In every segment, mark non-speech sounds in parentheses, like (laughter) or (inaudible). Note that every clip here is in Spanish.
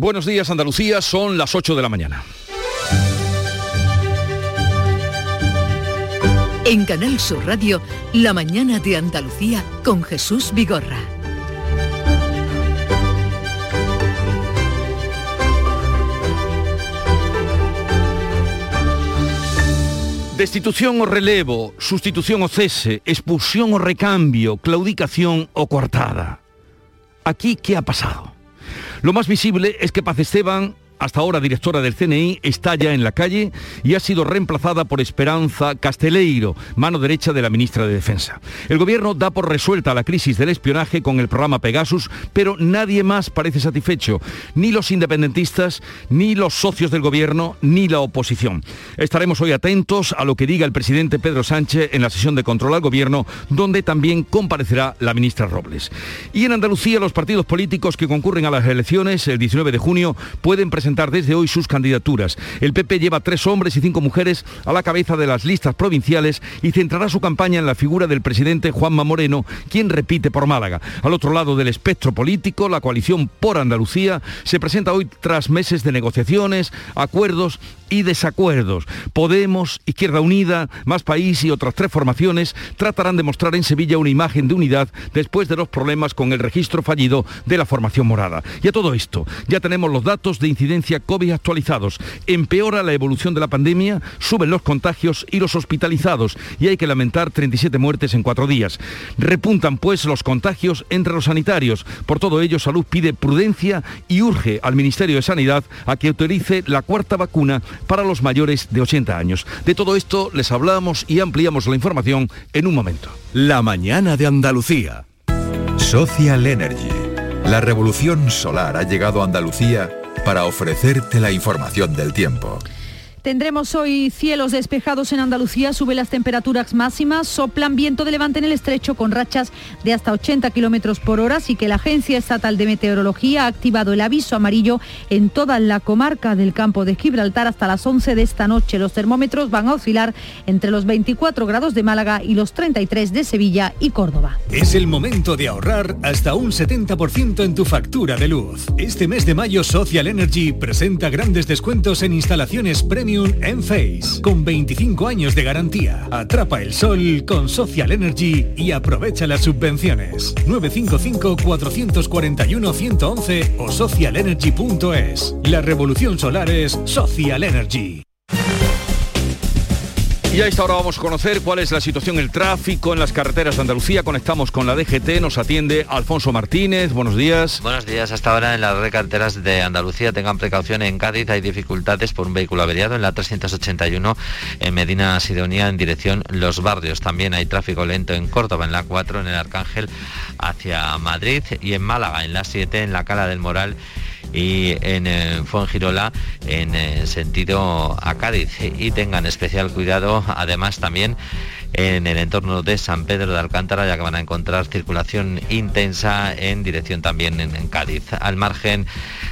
Buenos días Andalucía, son las 8 de la mañana. En Canal Sur Radio, La mañana de Andalucía con Jesús Vigorra. Destitución o relevo, sustitución o cese, expulsión o recambio, claudicación o coartada. Aquí, ¿qué ha pasado? Lo más visible es que Paz Esteban hasta ahora directora del CNI, está ya en la calle y ha sido reemplazada por Esperanza Casteleiro, mano derecha de la ministra de Defensa. El gobierno da por resuelta la crisis del espionaje con el programa Pegasus, pero nadie más parece satisfecho, ni los independentistas, ni los socios del gobierno, ni la oposición. Estaremos hoy atentos a lo que diga el presidente Pedro Sánchez en la sesión de control al gobierno, donde también comparecerá la ministra Robles. Y en Andalucía los partidos políticos que concurren a las elecciones el 19 de junio pueden presentar desde hoy sus candidaturas. El PP lleva tres hombres y cinco mujeres a la cabeza de las listas provinciales y centrará su campaña en la figura del presidente Juanma Moreno, quien repite por Málaga. Al otro lado del espectro político, la coalición por Andalucía se presenta hoy tras meses de negociaciones, acuerdos y desacuerdos. Podemos, Izquierda Unida, Más País y otras tres formaciones tratarán de mostrar en Sevilla una imagen de unidad después de los problemas con el registro fallido de la formación morada. Y a todo esto, ya tenemos los datos de incidencia COVID actualizados. Empeora la evolución de la pandemia, suben los contagios y los hospitalizados y hay que lamentar 37 muertes en cuatro días. Repuntan pues los contagios entre los sanitarios. Por todo ello, Salud pide prudencia y urge al Ministerio de Sanidad a que autorice la cuarta vacuna para los mayores de 80 años. De todo esto les hablamos y ampliamos la información en un momento. La mañana de Andalucía. Social Energy. La revolución solar ha llegado a Andalucía para ofrecerte la información del tiempo. Tendremos hoy cielos despejados en Andalucía, suben las temperaturas máximas, soplan viento de levante en el estrecho con rachas de hasta 80 kilómetros por hora, así que la Agencia Estatal de Meteorología ha activado el aviso amarillo en toda la comarca del campo de Gibraltar hasta las 11 de esta noche. Los termómetros van a oscilar entre los 24 grados de Málaga y los 33 de Sevilla y Córdoba. Es el momento de ahorrar hasta un 70% en tu factura de luz. Este mes de mayo Social Energy presenta grandes descuentos en instalaciones premium en Face, con 25 años de garantía. Atrapa el sol con Social Energy y aprovecha las subvenciones. 955-441-111 o socialenergy.es. La revolución solar es Social Energy. Y a esta hora vamos a conocer cuál es la situación el tráfico en las carreteras de Andalucía. Conectamos con la DGT, nos atiende Alfonso Martínez. Buenos días. Buenos días. Hasta ahora en las carreteras de Andalucía tengan precaución. En Cádiz hay dificultades por un vehículo averiado en la 381 en Medina Sidonia en dirección Los Barrios. También hay tráfico lento en Córdoba en la 4 en el Arcángel hacia Madrid y en Málaga en la 7 en la Cala del Moral y en eh, Fuengirola en eh, sentido a Cádiz. Y tengan especial cuidado además también en el entorno de San Pedro de Alcántara, ya que van a encontrar circulación intensa en dirección también en, Cádiz. Al margen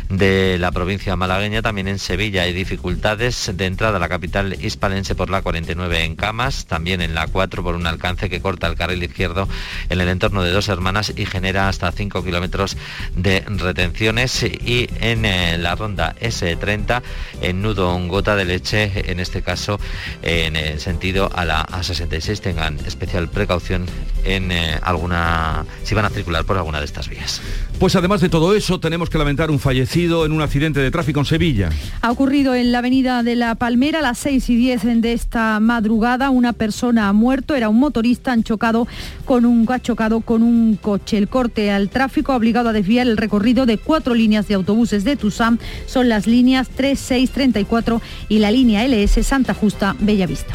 de la provincia malagueña, también en Sevilla hay dificultades de entrada a la capital hispalense por la 49 en Camas, también en la 4 por un alcance que corta el carril izquierdo en el entorno de dos hermanas y genera hasta 5 kilómetros de retenciones y en eh, la ronda S30 en nudo gota de leche, en este caso en el sentido a la A66 tengan especial precaución en eh, alguna si van a circular por alguna de estas vías. Pues además de todo eso, tenemos que lamentar un fallecido en un accidente de tráfico en Sevilla. Ha ocurrido en la avenida de la Palmera a las 6 y 10 de esta madrugada. Una persona ha muerto, era un motorista, han chocado con un, ha chocado con un coche. El corte al tráfico ha obligado a desviar el recorrido de cuatro líneas de autobuses de Tusam. Son las líneas 3, 6, 34 y la línea LS Santa Justa Bellavista.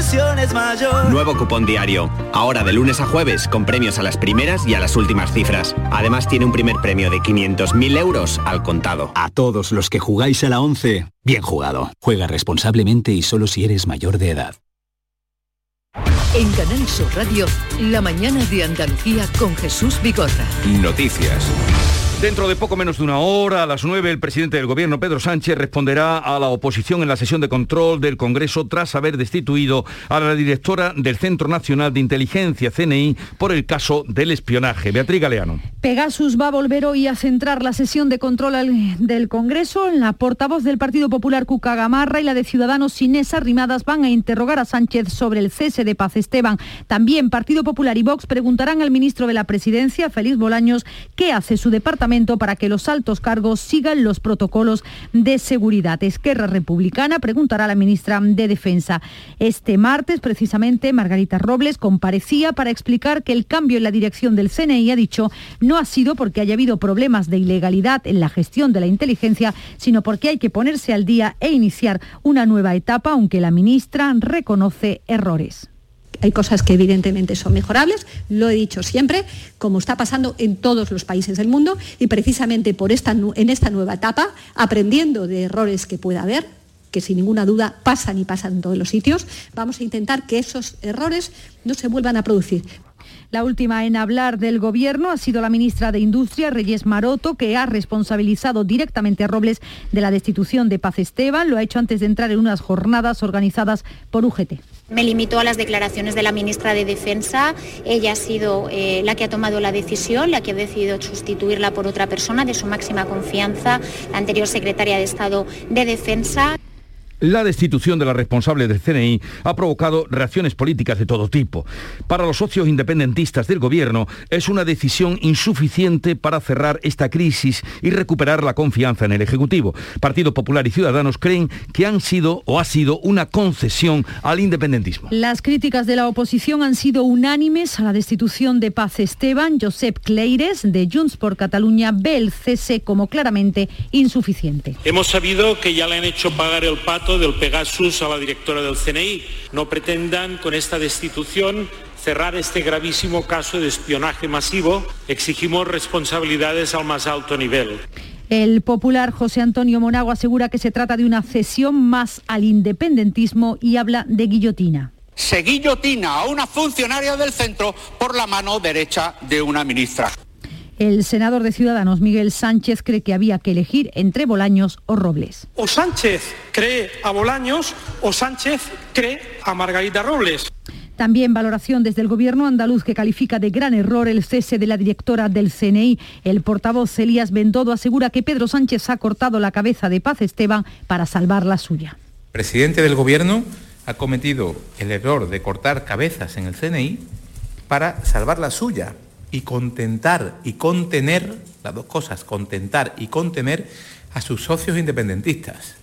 la ilusión es mayor. Nuevo cupón diario. Ahora de lunes a jueves, con premios a las primeras y a las últimas cifras. Además tiene un primer premio de 500.000 euros al contado. A todos los que jugáis a la 11, bien jugado. Juega responsablemente y solo si eres mayor de edad. En Canal Sur Radio, La mañana de Andalucía con Jesús Bigorra. Noticias. Dentro de poco menos de una hora, a las 9, el presidente del gobierno, Pedro Sánchez, responderá a la oposición en la sesión de control del Congreso tras haber destituido a la directora del Centro Nacional de Inteligencia, CNI, por el caso del espionaje. Beatriz Galeano. Pegasus va a volver hoy a centrar la sesión de control del Congreso. La portavoz del Partido Popular, Cuca Gamarra, y la de Ciudadanos, Inés Arrimadas, van a interrogar a Sánchez sobre el cese de Paz Esteban. También Partido Popular y Vox preguntarán al ministro de la Presidencia, Félix Bolaños, qué hace su departamento para que los altos cargos sigan los protocolos de seguridad. Esquerra Republicana preguntará a la ministra de Defensa. Este martes, precisamente, Margarita Robles comparecía para explicar que el cambio en la dirección del CNI, ha dicho, no ha sido porque haya habido problemas de ilegalidad en la gestión de la inteligencia, sino porque hay que ponerse al día e iniciar una nueva etapa, aunque la ministra reconoce errores. Hay cosas que evidentemente son mejorables, lo he dicho siempre, como está pasando en todos los países del mundo y precisamente en esta nueva etapa, aprendiendo de errores que pueda haber, que sin ninguna duda pasan y pasan en todos los sitios, vamos a intentar que esos errores no se vuelvan a producir. La última en hablar del Gobierno ha sido la ministra de Industria, Reyes Maroto, que ha responsabilizado directamente a Robles de la destitución de Paz Esteban. Lo ha hecho antes de entrar en unas jornadas organizadas por UGT. Me limito a las declaraciones de la ministra de Defensa. Ella ha sido eh, la que ha tomado la decisión, la que ha decidido sustituirla por otra persona de su máxima confianza, la anterior secretaria de Estado de Defensa. La destitución de la responsable del CNI ha provocado reacciones políticas de todo tipo. Para los socios independentistas del gobierno es una decisión insuficiente para cerrar esta crisis y recuperar la confianza en el Ejecutivo. Partido Popular y Ciudadanos creen que han sido o ha sido una concesión al independentismo. Las críticas de la oposición han sido unánimes a la destitución de Paz Esteban. Josep Cleires, de Junts por Cataluña, ve el cese como claramente insuficiente. Hemos sabido que ya le han hecho pagar el pato del Pegasus a la directora del CNI. No pretendan con esta destitución cerrar este gravísimo caso de espionaje masivo. Exigimos responsabilidades al más alto nivel. El popular José Antonio Monago asegura que se trata de una cesión más al independentismo y habla de guillotina. Se guillotina a una funcionaria del centro por la mano derecha de una ministra. El senador de Ciudadanos, Miguel Sánchez, cree que había que elegir entre Bolaños o Robles. O Sánchez cree a Bolaños o Sánchez cree a Margarita Robles. También valoración desde el gobierno andaluz que califica de gran error el cese de la directora del CNI. El portavoz Elías Bendodo asegura que Pedro Sánchez ha cortado la cabeza de Paz Esteban para salvar la suya. El presidente del gobierno ha cometido el error de cortar cabezas en el CNI para salvar la suya, y contentar y contener, las dos cosas, contentar y contener a sus socios independentistas.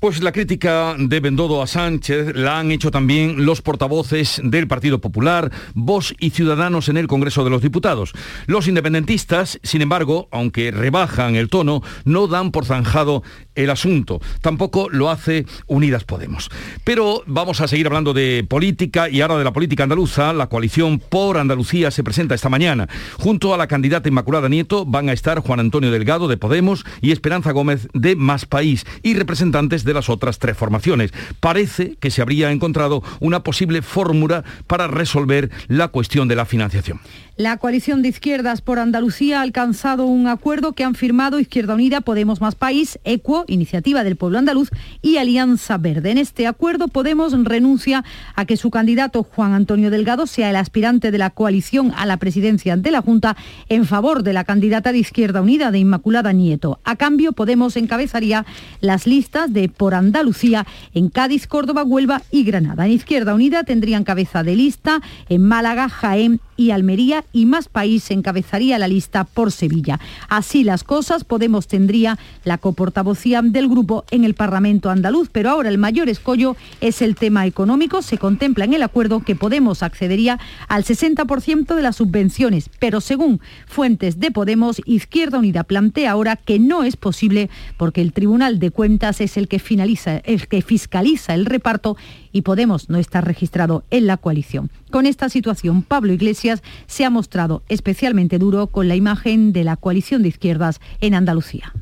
Pues la crítica de Bendodo a Sánchez la han hecho también los portavoces del Partido Popular, Vox y Ciudadanos en el Congreso de los Diputados. Los independentistas, sin embargo, aunque rebajan el tono, no dan por zanjado el asunto. Tampoco lo hace Unidas Podemos. Pero vamos a seguir hablando de política y ahora de la política andaluza. La coalición por Andalucía se presenta esta mañana. Junto a la candidata Inmaculada Nieto van a estar Juan Antonio Delgado de Podemos y Esperanza Gómez de Más País y representantes de de las otras tres formaciones. Parece que se habría encontrado una posible fórmula para resolver la cuestión de la financiación. La coalición de izquierdas por Andalucía ha alcanzado un acuerdo que han firmado Izquierda Unida, Podemos Más País, ECUO, Iniciativa del Pueblo Andaluz y Alianza Verde. En este acuerdo Podemos renuncia a que su candidato Juan Antonio Delgado sea el aspirante de la coalición a la presidencia de la Junta en favor de la candidata de Izquierda Unida de Inmaculada Nieto. A cambio, Podemos encabezaría las listas de Por Andalucía en Cádiz, Córdoba, Huelva y Granada. En Izquierda Unida tendrían cabeza de lista en Málaga, Jaén y Almería y Más País encabezaría la lista por Sevilla. Así las cosas, Podemos tendría la coportavocía del grupo en el Parlamento andaluz, pero ahora el mayor escollo es el tema económico. Se contempla en el acuerdo que Podemos accedería al 60% de las subvenciones, pero según fuentes de Podemos, Izquierda Unida plantea ahora que no es posible porque el Tribunal de Cuentas es el que finaliza, el que fiscaliza el reparto y Podemos no está registrado en la coalición. Con esta situación, Pablo Iglesias se ha mostrado especialmente duro con la imagen de la coalición de izquierdas en Andalucía.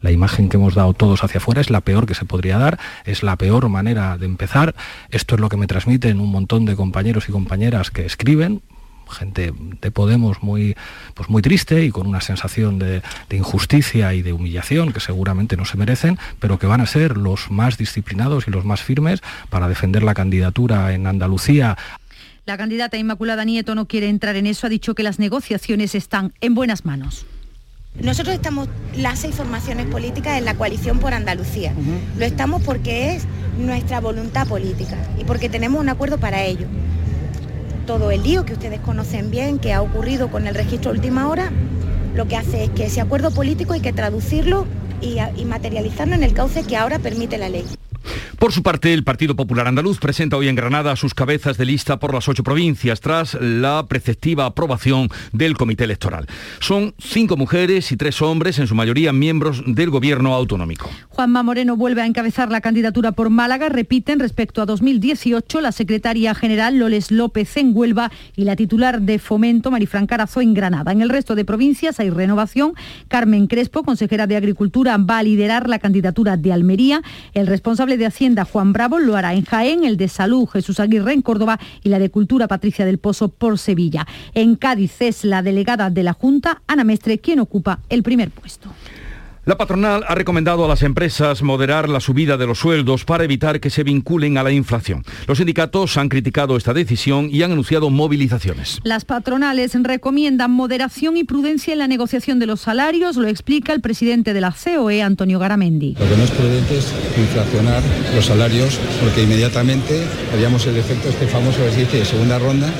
La imagen que hemos dado todos hacia afuera es la peor que se podría dar, es la peor manera de empezar. Esto es lo que me transmiten un montón de compañeros y compañeras que escriben, gente de Podemos muy, pues muy triste y con una sensación de, de, injusticia y de humillación que seguramente no se merecen, pero que van a ser los más disciplinados y los más firmes para defender la candidatura en Andalucía. La candidata Inmaculada Nieto no quiere entrar en eso, ha dicho que las negociaciones están en buenas manos. Nosotros estamos las seis formaciones políticas en la coalición por Andalucía. Uh -huh. Lo estamos porque es nuestra voluntad política y porque tenemos un acuerdo para ello. Todo el lío que ustedes conocen bien, que ha ocurrido con el registro última hora, lo que hace es que ese acuerdo político hay que traducirlo y, y materializarlo en el cauce que ahora permite la ley. Por su parte, el Partido Popular Andaluz presenta hoy en Granada sus cabezas de lista por las ocho provincias tras la preceptiva aprobación del Comité Electoral. Son cinco mujeres y tres hombres, en su mayoría miembros del Gobierno autonómico. Juanma Moreno vuelve a encabezar la candidatura por Málaga. Repiten respecto a 2018 la secretaria general Loles López en Huelva y la titular de Fomento Marifran Carazo en Granada. En el resto de provincias hay renovación. Carmen Crespo, consejera de Agricultura, va a liderar la candidatura de Almería. El responsable de Hacienda, Juan Bravo, lo hará en Jaén, el de Salud, Jesús Aguirre en Córdoba y la de Cultura, Patricia del Pozo, por Sevilla. En Cádiz es la delegada de la Junta, Ana Mestre, quien ocupa el primer puesto. La patronal ha recomendado a las empresas moderar la subida de los sueldos para evitar que se vinculen a la inflación. Los sindicatos han criticado esta decisión y han anunciado movilizaciones. Las patronales recomiendan moderación y prudencia en la negociación de los salarios, lo explica el presidente de la COE, Antonio Garamendi. Lo que no es prudente es inflacionar los salarios porque inmediatamente haríamos el efecto este famoso ejercicio de segunda ronda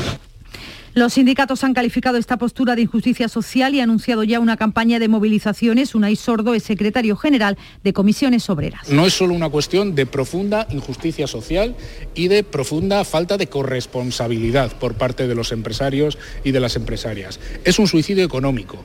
los sindicatos han calificado esta postura de injusticia social y ha anunciado ya una campaña de movilizaciones. Unai Sordo es secretario general de Comisiones Obreras. No es solo una cuestión de profunda injusticia social y de profunda falta de corresponsabilidad por parte de los empresarios y de las empresarias. Es un suicidio económico.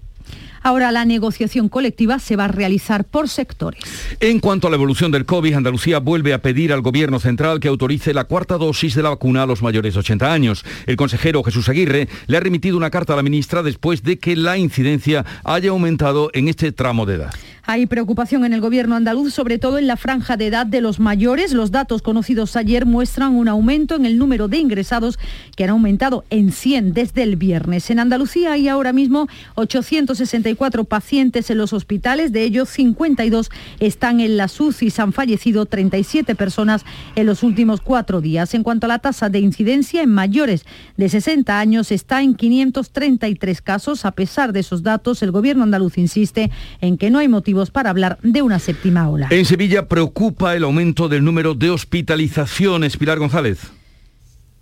Ahora la negociación colectiva se va a realizar por sectores. En cuanto a la evolución del COVID, Andalucía vuelve a pedir al Gobierno central que autorice la cuarta dosis de la vacuna a los mayores de 80 años. El consejero Jesús Aguirre le ha remitido una carta a la ministra después de que la incidencia haya aumentado en este tramo de edad. Hay preocupación en el gobierno andaluz, sobre todo en la franja de edad de los mayores. Los datos conocidos ayer muestran un aumento en el número de ingresados que han aumentado en 100 desde el viernes. En Andalucía hay ahora mismo 864 pacientes en los hospitales, de ellos 52 están en la SUCI. Han fallecido 37 personas en los últimos cuatro días. En cuanto a la tasa de incidencia en mayores de 60 años está en 533 casos. A pesar de esos datos, el gobierno andaluz insiste en que no hay motivo para hablar de una séptima ola. En Sevilla preocupa el aumento del número de hospitalizaciones. Pilar González.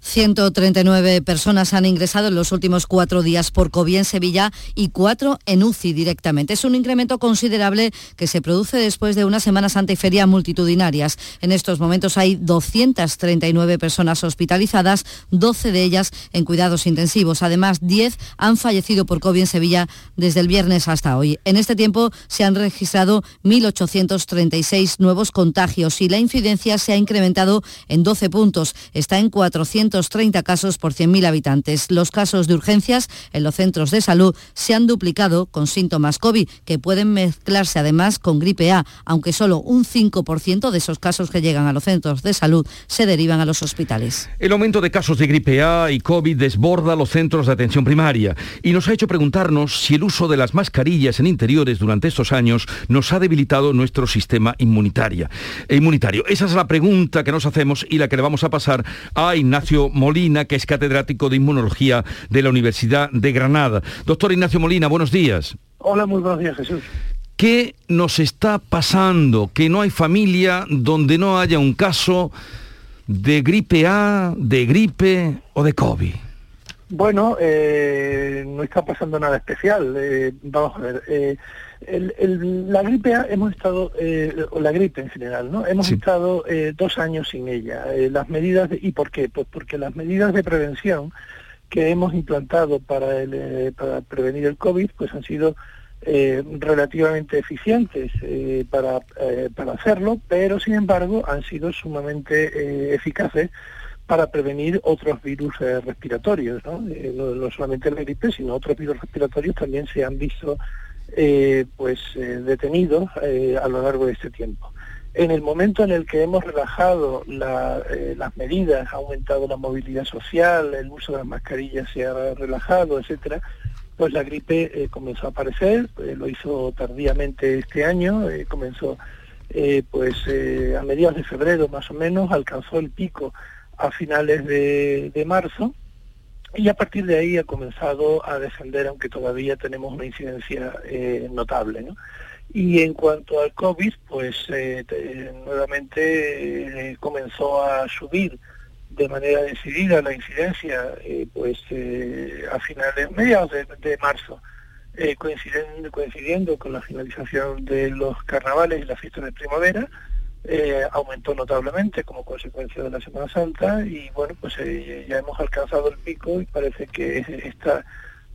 139 personas han ingresado en los últimos cuatro días por COVID en Sevilla y cuatro en UCI directamente. Es un incremento considerable que se produce después de una Semana Santa y feria multitudinarias. En estos momentos hay 239 personas hospitalizadas, 12 de ellas en cuidados intensivos. Además, 10 han fallecido por COVID en Sevilla desde el viernes hasta hoy. En este tiempo se han registrado 1.836 nuevos contagios y la incidencia se ha incrementado en 12 puntos. Está en 400 30 casos por 100.000 habitantes. Los casos de urgencias en los centros de salud se han duplicado con síntomas COVID, que pueden mezclarse además con gripe A, aunque solo un 5% de esos casos que llegan a los centros de salud se derivan a los hospitales. El aumento de casos de gripe A y COVID desborda los centros de atención primaria y nos ha hecho preguntarnos si el uso de las mascarillas en interiores durante estos años nos ha debilitado nuestro sistema inmunitario. inmunitario. Esa es la pregunta que nos hacemos y la que le vamos a pasar a Ignacio Molina, que es catedrático de Inmunología de la Universidad de Granada. Doctor Ignacio Molina, buenos días. Hola, muy buenos días, Jesús. ¿Qué nos está pasando? Que no hay familia donde no haya un caso de gripe A, de gripe o de COVID. Bueno, eh, no está pasando nada especial. Eh, vamos a ver. Eh, el, el, la gripe A hemos estado, eh, o la gripe en general, ¿no? Hemos sí. estado eh, dos años sin ella. Eh, las medidas, de, ¿y por qué? Pues porque las medidas de prevención que hemos implantado para, el, para prevenir el COVID, pues han sido relativamente eficientes para, para hacerlo, pero sin embargo han sido sumamente eficaces para prevenir otros virus respiratorios, ¿no? ¿no? ¿no? solamente la gripe, sino otros virus respiratorios también se han visto eh, pues detenidos a lo largo de este tiempo. En el momento en el que hemos relajado las medidas, ha aumentado la movilidad social, el uso de las mascarillas se ha relajado, etcétera, pues la gripe comenzó a aparecer, lo hizo tardíamente este año, comenzó pues a mediados de febrero más o menos, alcanzó el pico a finales de marzo y a partir de ahí ha comenzado a descender, aunque todavía tenemos una incidencia eh, notable. Y en cuanto al COVID, pues eh, nuevamente eh, comenzó a subir de manera decidida la incidencia pues a finales, mediados de, marzo, coincidiendo, coincidiendo con la finalización de los carnavales y las fiestas de primavera, eh, aumentó notablemente como consecuencia de la Semana Santa y bueno, pues eh, ya hemos alcanzado el pico y parece que está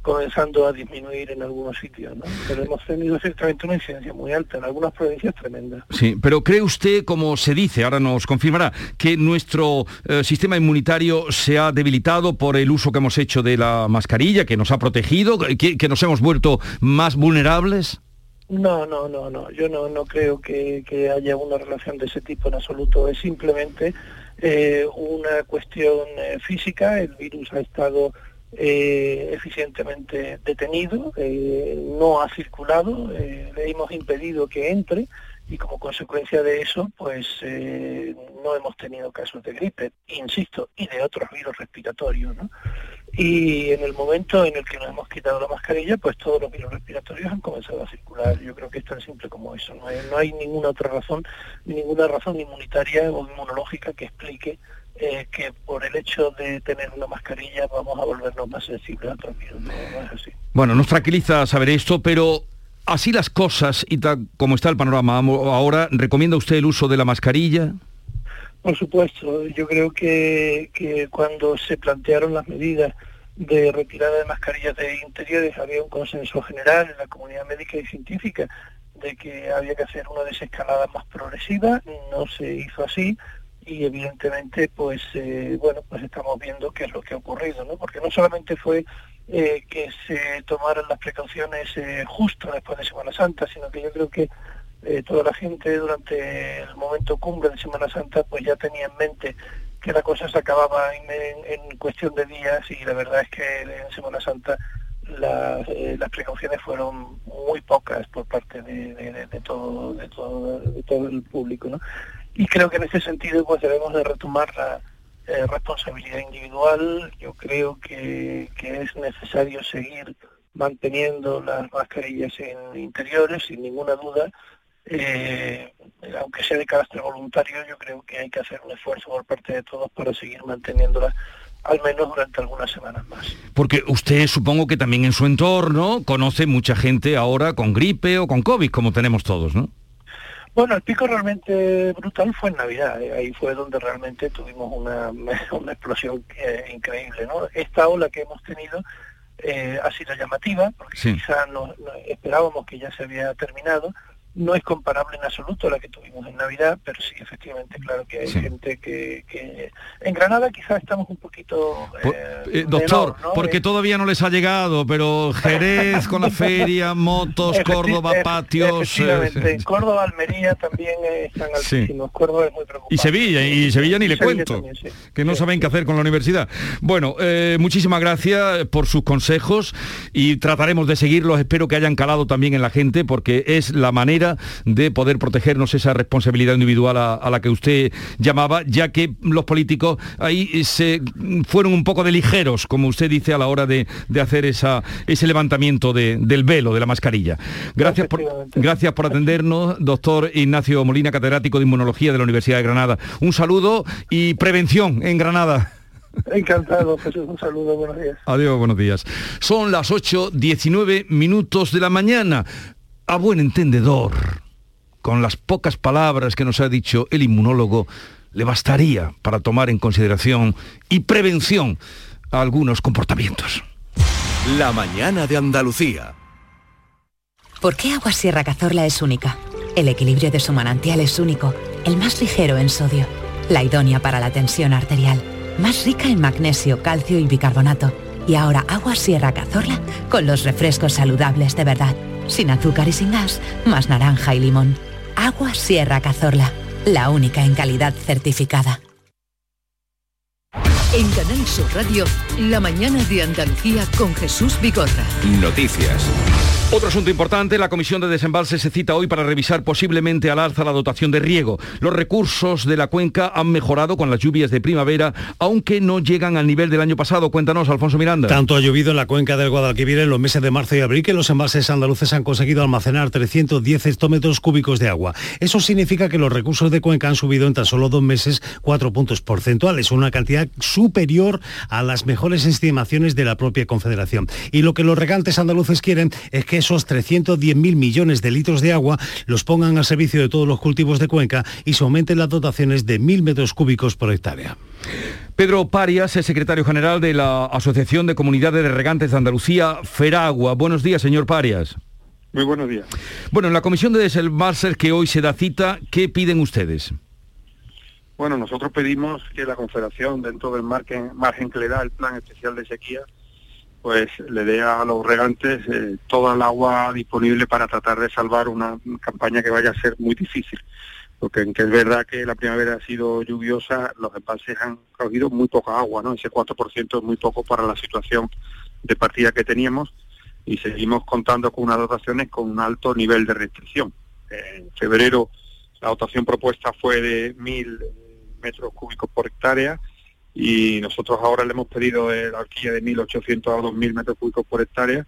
comenzando a disminuir en algunos sitios, ¿no? Pero hemos tenido ciertamente una incidencia muy alta, en algunas provincias tremenda. Sí, pero ¿cree usted, como se dice, ahora nos confirmará, que nuestro eh, sistema inmunitario se ha debilitado por el uso que hemos hecho de la mascarilla, que nos ha protegido, que nos hemos vuelto más vulnerables? No, no, no, no. Yo no, no creo que, haya una relación de ese tipo en absoluto. Es simplemente eh, una cuestión eh, física. El virus ha estado eh, eficientemente detenido, no ha circulado, le hemos impedido que entre y como consecuencia de eso, pues no hemos tenido casos de gripe, insisto, y de otros virus respiratorios. ¿no? Y en el momento en el que nos hemos quitado la mascarilla, pues todos los virus respiratorios han comenzado a circular. Yo creo que es tan simple como eso. No hay, ninguna otra razón, ninguna razón inmunitaria o inmunológica que explique eh, que por el hecho de tener una mascarilla vamos a volvernos más sensibles a otros virus. No. Bueno, nos tranquiliza saber esto, pero así las cosas y tal como está el panorama ahora, ¿recomienda usted el uso de la mascarilla? Por supuesto, yo creo que, que cuando se plantearon las medidas de retirada de mascarillas de interiores había un consenso general en la comunidad médica y científica de que había que hacer una desescalada más progresiva, no se hizo así y evidentemente pues eh, bueno pues estamos viendo qué es lo que ha ocurrido, ¿no? porque no solamente fue eh, que se tomaran las precauciones eh, justo después de Semana Santa, sino que yo creo que toda la gente durante el momento cumbre de Semana Santa pues ya tenía en mente que la cosa se acababa en, cuestión de días y la verdad es que en Semana Santa eh, las precauciones fueron muy pocas por parte de, todo, de, todo, el público. ¿no? Y creo que en ese sentido pues debemos de retomar la eh, responsabilidad individual. Yo creo que, que es necesario seguir manteniendo las mascarillas en interiores, sin ninguna duda, eh, aunque sea de carácter voluntario, yo creo que hay que hacer un esfuerzo por parte de todos para seguir manteniéndola al menos durante algunas semanas más. Porque usted supongo que también en su entorno conoce mucha gente ahora con gripe o con COVID, como tenemos todos, ¿no? Bueno, el pico realmente brutal fue en Navidad, eh, ahí fue donde realmente tuvimos una, (laughs) una explosión eh, increíble, ¿no? Esta ola que hemos tenido eh, ha sido llamativa, porque quizá no, esperábamos que ya se había terminado, no es comparable en absoluto a la que tuvimos en Navidad, pero sí, efectivamente, claro que hay gente que, En Granada quizás estamos un poquito... Eh, eh, doctor, porque eh, todavía no les ha llegado, pero Jerez con la feria, (laughs) motos, Córdoba, patios... Córdoba, Almería también están altísimos, Córdoba es muy preocupante. Y Sevilla, y Sevilla ni le cuento, que no saben qué hacer con la universidad. Bueno, muchísimas gracias por sus consejos y trataremos de seguirlos, espero que hayan calado también en la gente, porque es la manera de poder protegernos esa responsabilidad individual a, la que usted llamaba, ya que los políticos ahí se fueron un poco de ligeros, como usted dice, a la hora de, hacer esa, ese levantamiento del velo, de la mascarilla. Gracias por, gracias por atendernos, doctor Ignacio Molina, catedrático de Inmunología de la Universidad de Granada. Un saludo y prevención en Granada. Encantado, Jesús. Un saludo, buenos días. Adiós, buenos días. Son las 8.19 minutos de la mañana a buen entendedor, con las pocas palabras que nos ha dicho el inmunólogo, le bastaría para tomar en consideración y prevención a algunos comportamientos. La mañana de Andalucía. ¿Por qué Agua Sierra Cazorla es única? El equilibrio de su manantial es único, el más ligero en sodio, la idónea para la tensión arterial, más rica en magnesio, calcio y bicarbonato. Y ahora Agua Sierra Cazorla con los refrescos saludables de verdad sin azúcar y sin gas, más naranja y limón. Agua Sierra Cazorla, la única en calidad certificada. En Canal Sur Radio, la mañana de Andalucía con Jesús Vigorra. Noticias. Otro asunto importante, la Comisión de Desembalse se cita hoy para revisar posiblemente al alza la dotación de riego. Los recursos de la cuenca han mejorado con las lluvias de primavera, aunque no llegan al nivel del año pasado. Cuéntanos, Alfonso Miranda. Tanto ha llovido en la cuenca del Guadalquivir en los meses de marzo y abril que los embalses andaluces han conseguido almacenar 310 hectómetros cúbicos de agua. Eso significa que los recursos de cuenca han subido en tan solo dos meses cuatro puntos porcentuales, una cantidad superior a las mejores estimaciones de la propia Confederación. Y lo que los regantes andaluces quieren es que esos 310.000 millones de litros de agua los pongan al servicio de todos los cultivos de cuenca y se aumenten las dotaciones de 1.000 metros cúbicos por hectárea. Pedro Parias es secretario general de la Asociación de Comunidades de Regantes de Andalucía, Feragua. Buenos días, señor Parias. Muy buenos días. Bueno, en la comisión de desembalses que hoy se da cita, ¿qué piden ustedes? Bueno, nosotros pedimos que la Confederación, dentro del margen, margen que le da el Plan Especial de Sequía, pues le dé a los regantes eh, toda el agua disponible para tratar de salvar una campaña que vaya a ser muy difícil. Porque aunque es verdad que la primavera ha sido lluviosa, los embalses han cogido muy poca agua, ¿no? Ese 4% es muy poco para la situación de partida que teníamos y seguimos contando con unas dotaciones con un alto nivel de restricción. En febrero la dotación propuesta fue de 1.000 metros cúbicos por hectárea, y nosotros ahora le hemos pedido la horquilla de 1.800 a 2.000 metros cúbicos por hectárea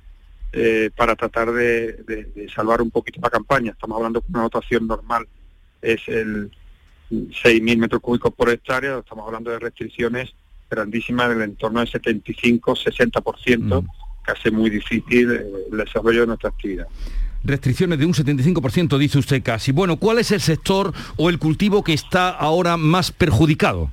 eh, para tratar de, salvar un poquito la campaña. Estamos hablando de una dotación normal es el 6.000 metros cúbicos por hectárea, estamos hablando de restricciones grandísimas del entorno del 75-60%, que hace muy difícil eh, el desarrollo de nuestra actividad restricciones de un 75%, dice usted casi. Bueno, ¿cuál es el sector o el cultivo que está ahora más perjudicado?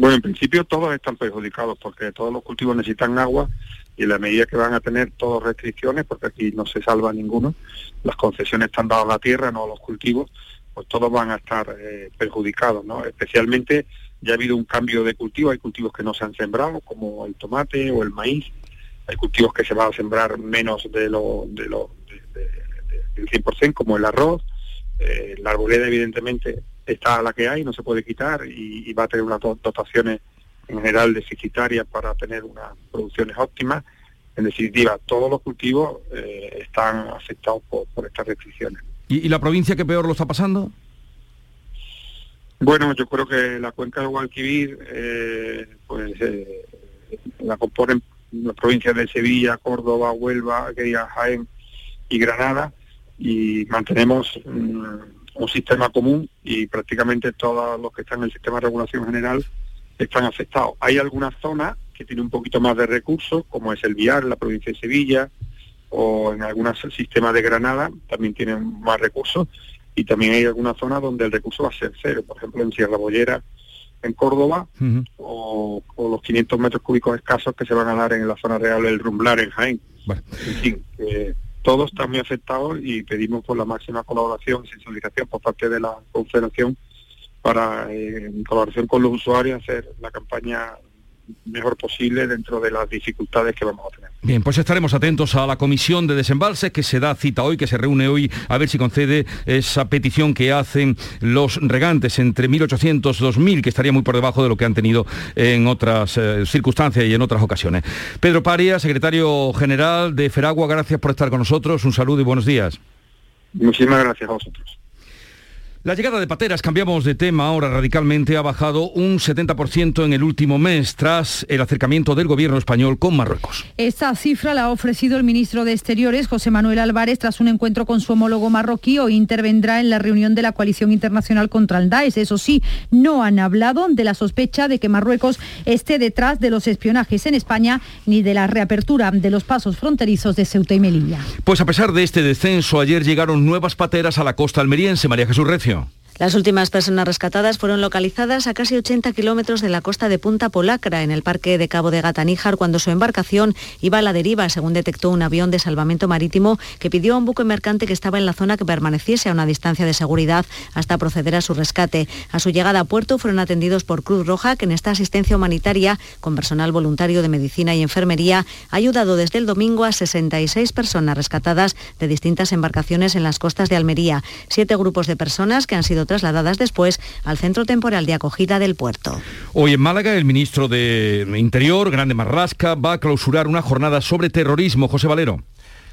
Bueno, en principio todos están perjudicados porque todos los cultivos necesitan agua y en la medida que van a tener todas restricciones, porque aquí no se salva ninguno, las concesiones están dadas a la tierra, no a los cultivos, pues todos van a estar eh, perjudicados, ¿no? Especialmente ya ha habido un cambio de cultivo, hay cultivos que no se han sembrado, como el tomate o el maíz, hay cultivos que se van a sembrar menos de lo, de lo del 100%, como el arroz, eh, la arboleda evidentemente está la que hay, no se puede quitar y, va a tener unas dotaciones en general deficitarias para tener unas producciones óptimas. En definitiva, todos los cultivos eh, están afectados por, estas restricciones. ¿Y, la provincia que peor lo está pasando? Bueno, yo creo que la cuenca de Guadalquivir, eh, pues eh, la componen las provincias de Sevilla, Córdoba, Huelva, Jaén y Granada, y mantenemos mm, un sistema común y prácticamente todos los que están en el sistema de regulación general están afectados. Hay algunas zonas que tienen un poquito más de recursos, como es el Viar, la provincia de Sevilla, o en algunos sistemas de Granada también tienen más recursos, y también hay algunas zonas donde el recurso va a ser cero, por ejemplo en Sierra Bollera, en Córdoba, o, los 500 metros cúbicos escasos que se van a dar en la zona real del Rumblar, en Jaén. En fin, todos están muy afectados y pedimos por la máxima colaboración y sensibilización por parte de la Confederación para, eh, en colaboración con los usuarios, hacer la campaña mejor posible dentro de las dificultades que vamos a tener. Bien, pues estaremos atentos a la comisión de desembalses que se da cita hoy, que se reúne hoy, a ver si concede esa petición que hacen los regantes entre 1.800 2.000, que estaría muy por debajo de lo que han tenido en otras eh, circunstancias y en otras ocasiones. Pedro Paria, secretario general de Feragua, gracias por estar con nosotros. Un saludo y buenos días. Muchísimas gracias a vosotros. La llegada de pateras, cambiamos de tema ahora radicalmente, ha bajado un 70% en el último mes tras el acercamiento del gobierno español con Marruecos. Esta cifra la ha ofrecido el ministro de Exteriores, José Manuel Álvarez, tras un encuentro con su homólogo marroquí. Hoy intervendrá en la reunión de la coalición internacional contra el Daesh. Eso sí, no han hablado de la sospecha de que Marruecos esté detrás de los espionajes en España ni de la reapertura de los pasos fronterizos de Ceuta y Melilla. Pues a pesar de este descenso, ayer llegaron nuevas pateras a la costa almeriense. María Jesús Recio. Sergio. Las últimas personas rescatadas fueron localizadas a casi 80 kilómetros de la costa de Punta Polacra, en el parque de Cabo de Gataníjar, cuando su embarcación iba a la deriva, según detectó un avión de salvamento marítimo que pidió a un buque mercante que estaba en la zona que permaneciese a una distancia de seguridad hasta proceder a su rescate. A su llegada a puerto fueron atendidos por Cruz Roja, que en esta asistencia humanitaria, con personal voluntario de medicina y enfermería, ha ayudado desde el domingo a 66 personas rescatadas de distintas embarcaciones en las costas de Almería. Siete grupos de personas que han sido trasladadas después al centro temporal de acogida del puerto. Hoy en Málaga, el ministro de Interior, Grande Marrasca, va a clausurar una jornada sobre terrorismo. José Valero.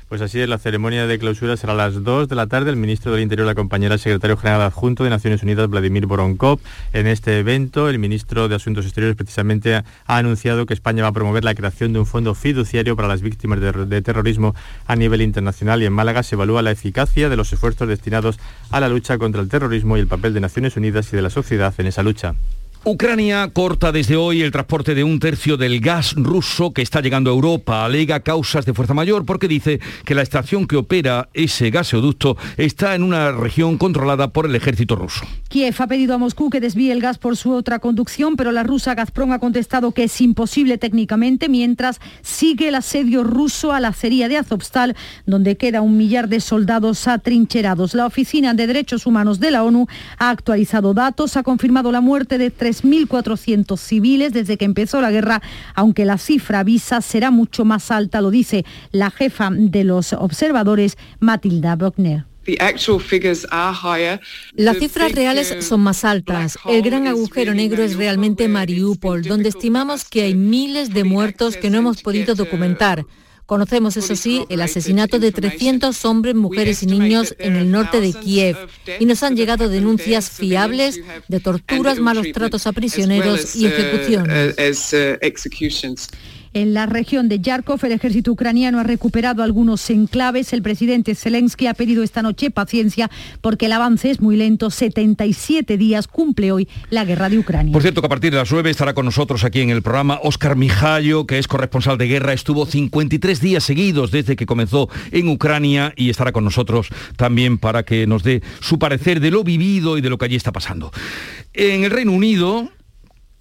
Pues así es, la ceremonia de clausura será a las 2 de la tarde. El ministro del Interior la acompañará al secretario general adjunto de Naciones Unidas, Vladimir Voronkov. En este evento, el ministro de Asuntos Exteriores precisamente ha anunciado que España va a promover la creación de un fondo fiduciario para las víctimas de, de terrorismo a nivel internacional y en Málaga se evalúa la eficacia de los esfuerzos destinados a la lucha contra el terrorismo y el papel de Naciones Unidas y de la sociedad en esa lucha. Ucrania corta desde hoy el transporte de un tercio del gas ruso que está llegando a Europa. Alega causas de fuerza mayor porque dice que la estación que opera ese gasoducto está en una región controlada por el ejército ruso. Kiev ha pedido a Moscú que desvíe el gas por su otra conducción, pero la rusa Gazprom ha contestado que es imposible técnicamente mientras sigue el asedio ruso a la acería de Azovstal, donde queda un millar de soldados atrincherados. La Oficina de Derechos Humanos de la ONU ha actualizado datos, ha confirmado la muerte de 3.400 civiles desde que empezó la guerra, aunque la cifra visa será mucho más alta, lo dice la jefa de los observadores, Matilda Brockner. Las cifras reales son más altas. El gran agujero negro es realmente Mariupol, donde estimamos que hay miles de muertos que no hemos podido documentar. Conocemos, eso sí, el asesinato de 300 hombres, mujeres y niños en el norte de Kiev y nos han llegado denuncias fiables de torturas, malos tratos a prisioneros y ejecuciones. En la región de Yarkov, el ejército ucraniano ha recuperado algunos enclaves. El presidente Zelensky ha pedido esta noche paciencia porque el avance es muy lento. 77 días cumple hoy la guerra de Ucrania. Por cierto, que a partir de las 9 estará con nosotros aquí en el programa Óscar Mijallo, que es corresponsal de guerra. Estuvo 53 días seguidos desde que comenzó en Ucrania y estará con nosotros también para que nos dé su parecer de lo vivido y de lo que allí está pasando. En el Reino Unido,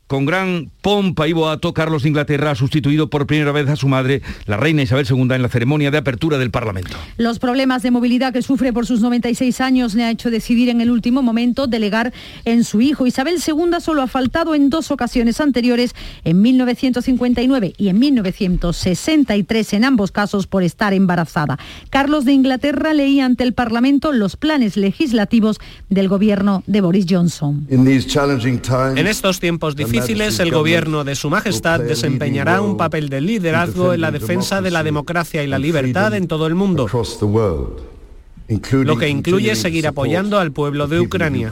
con gran pompa y boato, Carlos de Inglaterra ha sustituido por primera vez a su madre, la reina Isabel II, en la ceremonia de apertura del Parlamento. Los problemas de movilidad que sufre por sus 96 años le ha hecho decidir en el último momento delegar en su hijo. Isabel II solo ha faltado en dos ocasiones anteriores, en 1959 y en 1963, en ambos casos por estar embarazada. Carlos de Inglaterra leía ante el Parlamento los planes legislativos del gobierno de Boris Johnson. En estos tiempos difíciles, difíciles, el gobierno de Su Majestad desempeñará un papel de liderazgo en la defensa de la democracia y la libertad en todo el mundo, lo que incluye seguir apoyando al pueblo de Ucrania.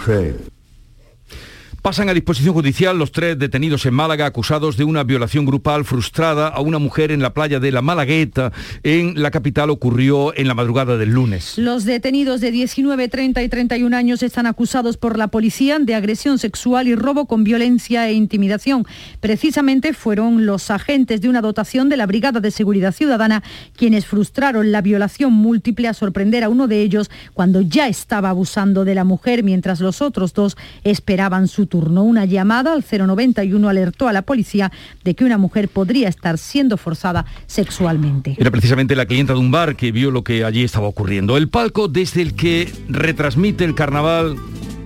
Pasan a disposición judicial los tres detenidos en Málaga acusados de una violación grupal frustrada a una mujer en la playa de la Malagueta. En la capital ocurrió en la madrugada del lunes. Los detenidos de 19, 30 y 31 años están acusados por la policía de agresión sexual y robo con violencia e intimidación. Precisamente fueron los agentes de una dotación de la Brigada de Seguridad Ciudadana quienes frustraron la violación múltiple a sorprender a uno de ellos cuando ya estaba abusando de la mujer mientras los otros dos esperaban su turno. Una llamada al 091 alertó a la policía de que una mujer podría estar siendo forzada sexualmente. Era precisamente la clienta de un bar que vio lo que allí estaba ocurriendo. El palco desde el que retransmite el carnaval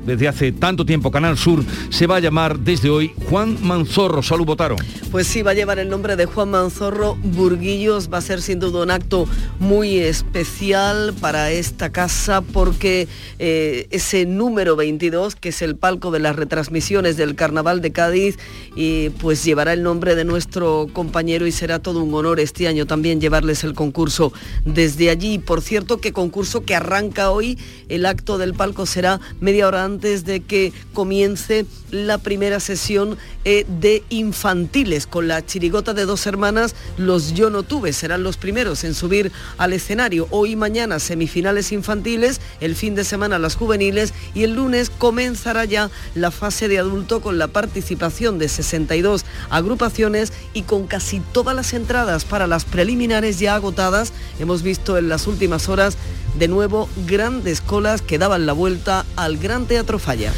desde hace tanto tiempo Canal Sur, se va a llamar desde hoy Juan Manzorro. Salud, votaron. Pues sí, va a llevar el nombre de Juan Manzorro Burguillos. Va a ser sin duda un acto muy especial para esta casa porque eh, ese número 22, que es el palco de las retransmisiones del Carnaval de Cádiz, y pues llevará el nombre de nuestro compañero y será todo un honor este año también llevarles el concurso desde allí. Por cierto, que concurso que arranca hoy, el acto del palco será media hora antes antes de que comience la primera sesión eh, de infantiles con la chirigota de dos hermanas, los Yo no tuve, serán los primeros en subir al escenario. Hoy mañana semifinales infantiles, el fin de semana las juveniles y el lunes comenzará ya la fase de adulto con la participación de 62 agrupaciones y con casi todas las entradas para las preliminares ya agotadas. Hemos visto en las últimas horas de nuevo grandes colas que daban la vuelta al Gran Teatro 4 falla.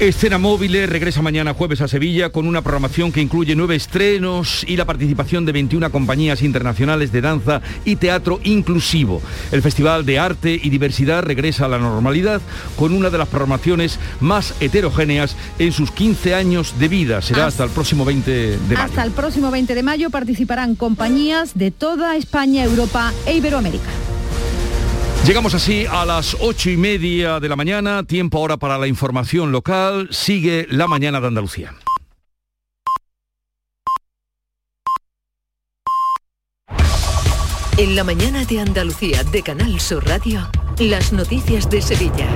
Escena Móvil regresa mañana jueves a Sevilla con una programación que incluye nueve estrenos y la participación de 21 compañías internacionales de danza y teatro inclusivo. El Festival de Arte y Diversidad regresa a la normalidad con una de las programaciones más heterogéneas en sus 15 años de vida. Será hasta el próximo 20 de mayo. Hasta el próximo 20 de mayo participarán compañías de toda España, Europa e Iberoamérica. Llegamos así a las ocho y media de la mañana, tiempo ahora para la información local. Sigue la mañana de Andalucía. En la mañana de Andalucía de Canal Sur Radio. Las noticias de Sevilla.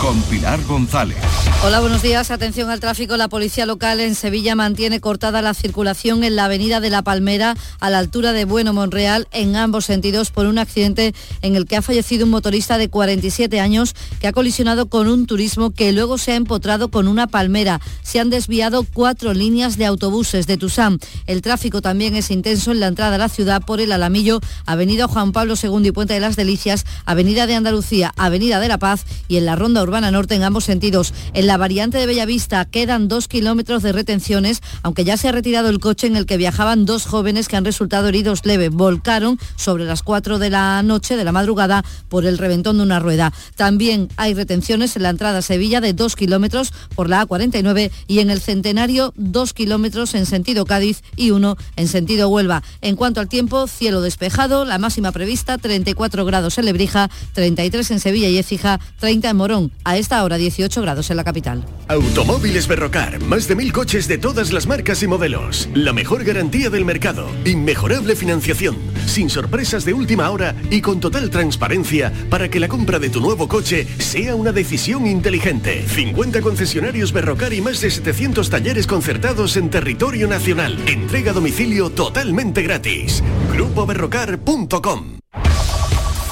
Con Pilar González. Hola, buenos días. Atención al tráfico. La policía local en Sevilla mantiene cortada la circulación en la avenida de La Palmera a la altura de Bueno Monreal en ambos sentidos por un accidente en el que ha fallecido un motorista de 47 años que ha colisionado con un turismo que luego se ha empotrado con una palmera. Se han desviado cuatro líneas de autobuses de Tusam. El tráfico también es intenso en la entrada a la ciudad por el Alamillo, Avenida Juan Pablo II y Puente de las Delicias, Avenida de Andalucía Avenida de la Paz y en la Ronda Urbana Norte en ambos sentidos. En la variante de Bellavista quedan dos kilómetros de retenciones, aunque ya se ha retirado el coche en el que viajaban dos jóvenes que han resultado heridos leves. Volcaron sobre las 4 de la noche de la madrugada por el reventón de una rueda. También hay retenciones en la entrada a Sevilla de dos kilómetros por la A49 y en el Centenario dos kilómetros en sentido Cádiz y uno en sentido Huelva. En cuanto al tiempo, cielo despejado, la máxima prevista 34 grados en Lebrija, 33 en Sevilla y Écija, 30 en Morón. A esta hora 18 grados en la capital. Automóviles Berrocar, más de mil coches de todas las marcas y modelos. La mejor garantía del mercado. Inmejorable financiación. Sin sorpresas de última hora y con total transparencia para que la compra de tu nuevo coche sea una decisión inteligente. 50 concesionarios Berrocar y más de 700 talleres concertados en territorio nacional. Entrega a domicilio totalmente gratis. GrupoBerrocar.com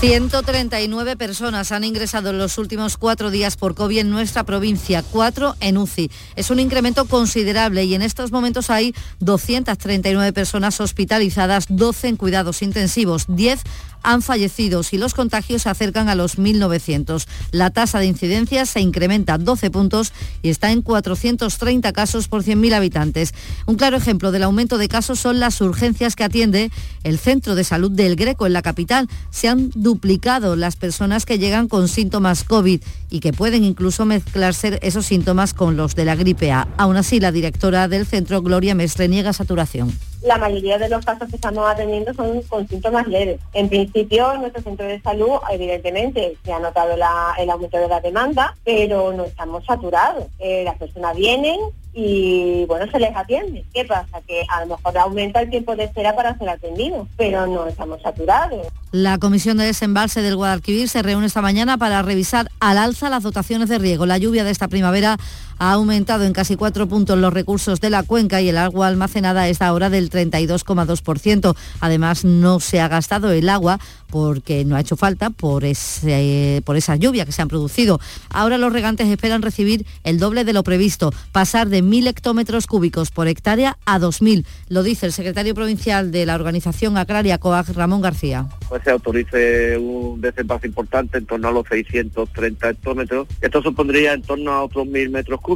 139 personas han ingresado en los últimos cuatro días por COVID en nuestra provincia, cuatro en UCI. Es un incremento considerable y en estos momentos hay 239 personas hospitalizadas, 12 en cuidados intensivos, 10 han fallecido y los contagios se acercan a los 1.900. La tasa de incidencia se incrementa 12 puntos y está en 430 casos por 100.000 habitantes. Un claro ejemplo del aumento de casos son las urgencias que atiende el Centro de Salud del Greco en la capital. Se han duplicado las personas que llegan con síntomas COVID y que pueden incluso mezclarse esos síntomas con los de la gripe A. Aún así, la directora del centro, Gloria Mestre, niega saturación la mayoría de los casos que estamos atendiendo son con síntomas leves. En principio, en nuestro centro de salud, evidentemente, se ha notado el aumento de la demanda, pero no estamos saturados. Eh, las personas vienen, y bueno, se les atiende. ¿Qué pasa? Que a lo mejor aumenta el tiempo de espera para ser atendido, pero no estamos saturados. La Comisión de Desembalse del Guadalquivir se reúne esta mañana para revisar al alza las dotaciones de riego. La lluvia de esta primavera ha aumentado en casi cuatro puntos los recursos de la cuenca y el agua almacenada es ahora del 32,2%. Además, no se ha gastado el agua porque no ha hecho falta por, ese, por esa lluvia que se han producido. Ahora los regantes esperan recibir el doble de lo previsto, pasar de 1.000 hectómetros cúbicos por hectárea a 2.000. Lo dice el secretario provincial de la Organización Agraria COAG, Ramón García. Pues se autorice un desembalse importante en torno a los 630 hectómetros. Esto supondría en torno a otros 1.000 metros cúbicos.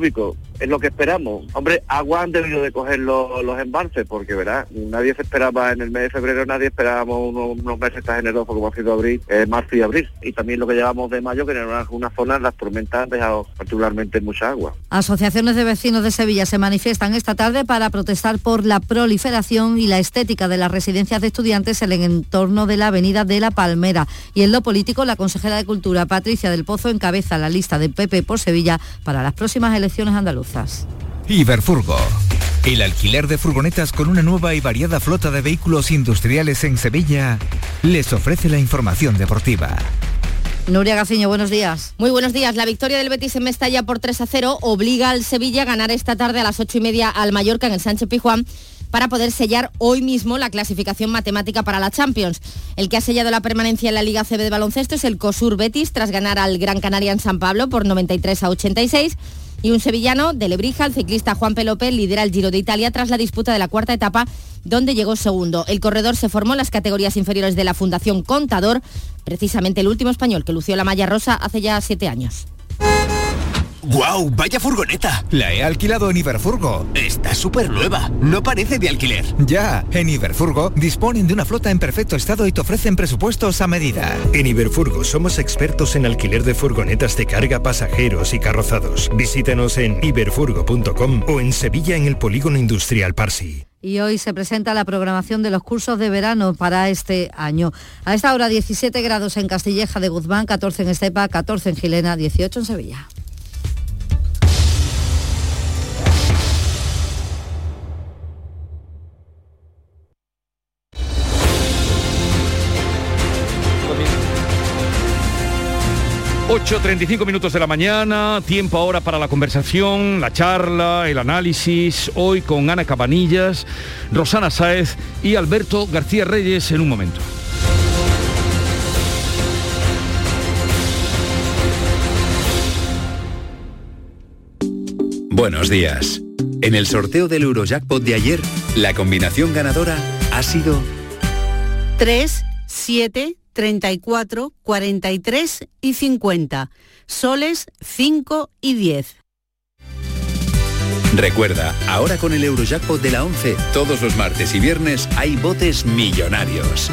Es lo que esperamos. Hombre, agua han debido de coger los, embalses, porque verá, nadie se esperaba en el mes de febrero, nadie esperábamos unos, meses tan generosos como ha sido abril, eh, marzo y abril. Y también lo que llevamos de mayo, que en algunas zonas las tormentas han dejado particularmente mucha agua. Asociaciones de vecinos de Sevilla se manifiestan esta tarde para protestar por la proliferación y la estética de las residencias de estudiantes en el entorno de la avenida de la Palmera. Y en lo político, la consejera de Cultura, Patricia del Pozo, encabeza la lista de PP por Sevilla para las próximas elecciones andaluzas. Iberfurgo. El alquiler de furgonetas con una nueva y variada flota de vehículos industriales en Sevilla les ofrece la información deportiva. Nuria Gaciño, buenos días. Muy buenos días. La victoria del Betis en Mestalla por 3 a 0 obliga al Sevilla a ganar esta tarde a las 8 y media al Mallorca en el Sánchez Pijuán para poder sellar hoy mismo la clasificación matemática para la Champions. El que ha sellado la permanencia en la Liga CB de baloncesto es el COSUR Betis tras ganar al Gran Canaria en San Pablo por 93 a 86 y un sevillano de Lebrija, el ciclista Juan Pelopé, lidera el Giro de Italia tras la disputa de la cuarta etapa, donde llegó segundo. El corredor se formó en las categorías inferiores de la Fundación Contador, precisamente el último español que lució la malla rosa hace ya siete años. ¡Guau! ¡Vaya furgoneta! La he alquilado en Iberfurgo. Está súper nueva. No parece de alquiler. Ya, en Iberfurgo disponen de una flota en perfecto estado y te ofrecen presupuestos a medida. En Iberfurgo somos expertos en alquiler de furgonetas de carga, pasajeros y carrozados. Visítanos en iberfurgo.com o en Sevilla en el Polígono Industrial Parsi. Y hoy se presenta la programación de los cursos de verano para este año. A esta hora 17 grados en Castilleja de Guzmán, 14 en Estepa, 14 en Gilena, 18 en Sevilla. ...8.35 minutos de la mañana... ...tiempo ahora para la conversación... ...la charla, el análisis... ...hoy con Ana Cabanillas... ...Rosana Sáez y Alberto García Reyes... ...en un momento. Buenos días. En el sorteo del Eurojackpot de ayer, la combinación ganadora ha sido 3, 7, 34, 43 y 50. Soles 5 y 10. Recuerda, ahora con el Eurojackpot de la 11, todos los martes y viernes hay botes millonarios.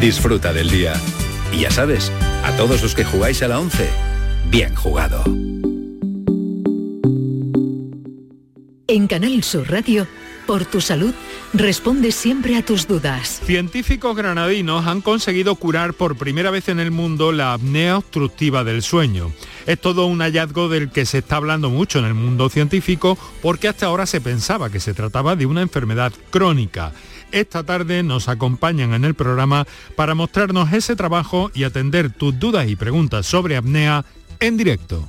Disfruta del día. Y ya sabes, a todos los que jugáis a la 11, bien jugado. En Canal Sur Radio, por tu salud, responde siempre a tus dudas. Científicos granadinos han conseguido curar por primera vez en el mundo la apnea obstructiva del sueño. Es todo un hallazgo del que se está hablando mucho en el mundo científico porque hasta ahora se pensaba que se trataba de una enfermedad crónica. Esta tarde nos acompañan en el programa para mostrarnos ese trabajo y atender tus dudas y preguntas sobre apnea en directo.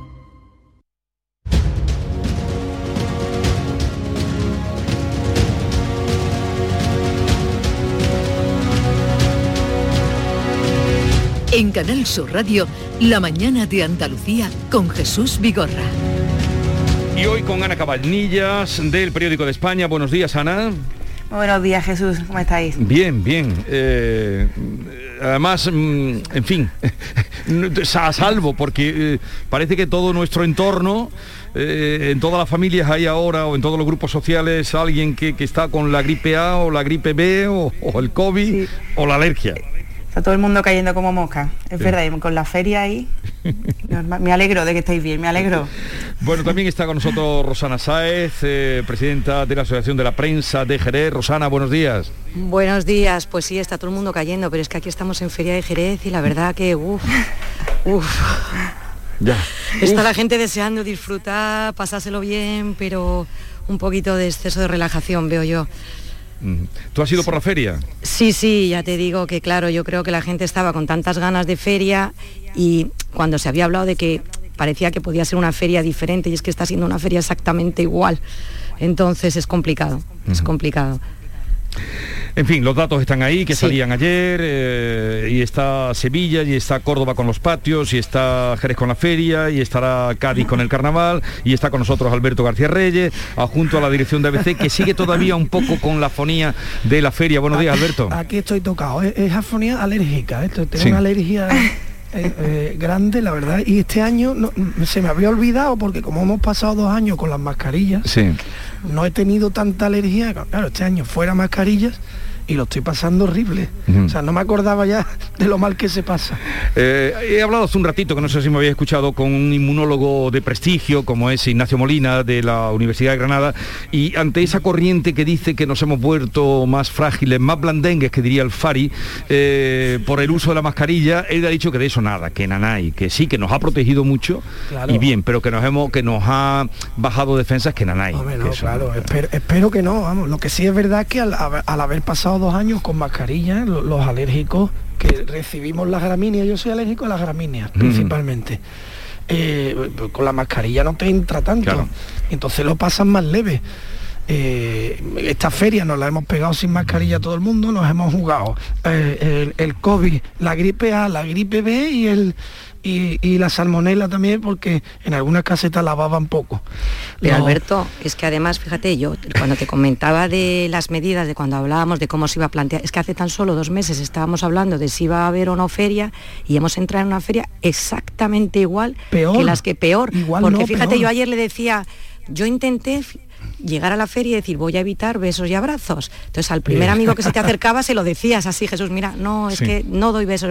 En Canal Sur Radio, La mañana de Andalucía con Jesús Vigorra. Y hoy con Ana Cabanillas del Periódico de España. Buenos días, Ana. Buenos días, Jesús. ¿Cómo estáis? Bien, bien. Eh, además, mm, en fin, (laughs) a salvo, porque eh, parece que todo nuestro entorno, eh, en todas las familias hay ahora, o en todos los grupos sociales, alguien que, que está con la gripe A o la gripe B o, o el COVID o la alergia. Está todo el mundo cayendo como mosca. Es Sí. verdad, y con la feria ahí. normal. Me alegro de que estéis bien, me alegro. Bueno, también está con nosotros Rosana Sáez, eh, presidenta de la Asociación de la Prensa de Jerez. Rosana, buenos días. Buenos días, pues sí, está todo el mundo cayendo, pero es que aquí estamos en Feria de Jerez y la verdad que, uff, uff, Ya. está la gente deseando disfrutar, pasárselo bien, pero un poquito de exceso de relajación veo yo. ¿Tú has ido por la feria? Sí, sí, ya te digo que claro, yo creo que la gente estaba con tantas ganas de feria y cuando se había hablado de que parecía que podía ser una feria diferente y es que está siendo una feria exactamente igual, entonces es complicado, es complicado. En fin, los datos están ahí, que Sí. salían ayer, eh, y está Sevilla, y está Córdoba con los patios, y está Jerez con la feria, y estará Cádiz con el carnaval, y está con nosotros Alberto García Reyes, adjunto a la dirección de ABC, que sigue todavía un poco con la fonía de la feria. Buenos días, Alberto. Aquí estoy tocado. Es, es afonía alérgica. Esto tengo Sí. una alergia eh, eh, grande, la verdad. Y este año no- se me había olvidado porque como hemos pasado dos años con las mascarillas, Sí. No he tenido tanta alergia. Claro, este año fuera mascarillas y lo estoy pasando horrible. O sea, no me acordaba ya de lo mal que se pasa. Eh, he hablado hace un ratito, que no sé si me había escuchado, con un inmunólogo de prestigio, como es Ignacio Molina, de la Universidad de Granada, y ante esa corriente que dice que nos hemos vuelto más frágiles, más blandengues, que diría el Fari, eh, por el uso de la mascarilla, él ha dicho que de eso nada, que nanay, que sí, que nos ha protegido mucho, Claro. y bien, pero que nos hemos que nos ha bajado defensas que nanay. Hombre, que no, eso claro, no. espero, espero que no, vamos. Lo que sí es verdad que al, haber- al haber pasado dos años con mascarilla, lo- los alérgicos que recibimos las gramíneas, yo soy alérgico a las gramíneas principalmente. Eh, con la mascarilla no te entra tanto, entonces lo pasan más leve. Eh, esta feria nos la hemos pegado sin mascarilla todo el mundo, nos hemos jugado eh, el, el COVID, la gripe A, la gripe B y el y, y la salmonela también porque en algunas casetas lavaban poco. Pero No- Alberto, es que además, fíjate, yo cuando te comentaba de las medidas, de cuando hablábamos de cómo se iba a plantear, es que hace tan solo dos meses estábamos hablando de si iba a haber o no feria y hemos entrado en una feria exactamente igual Peor. que las que peor. Igual porque no, fíjate, peor. yo ayer le decía, yo intenté llegar a la feria y decir voy a evitar besos y abrazos. Entonces al primer Bien. amigo que se te (laughs) acercaba se lo decías así, Jesús, mira, no, es Sí. que no doy besos.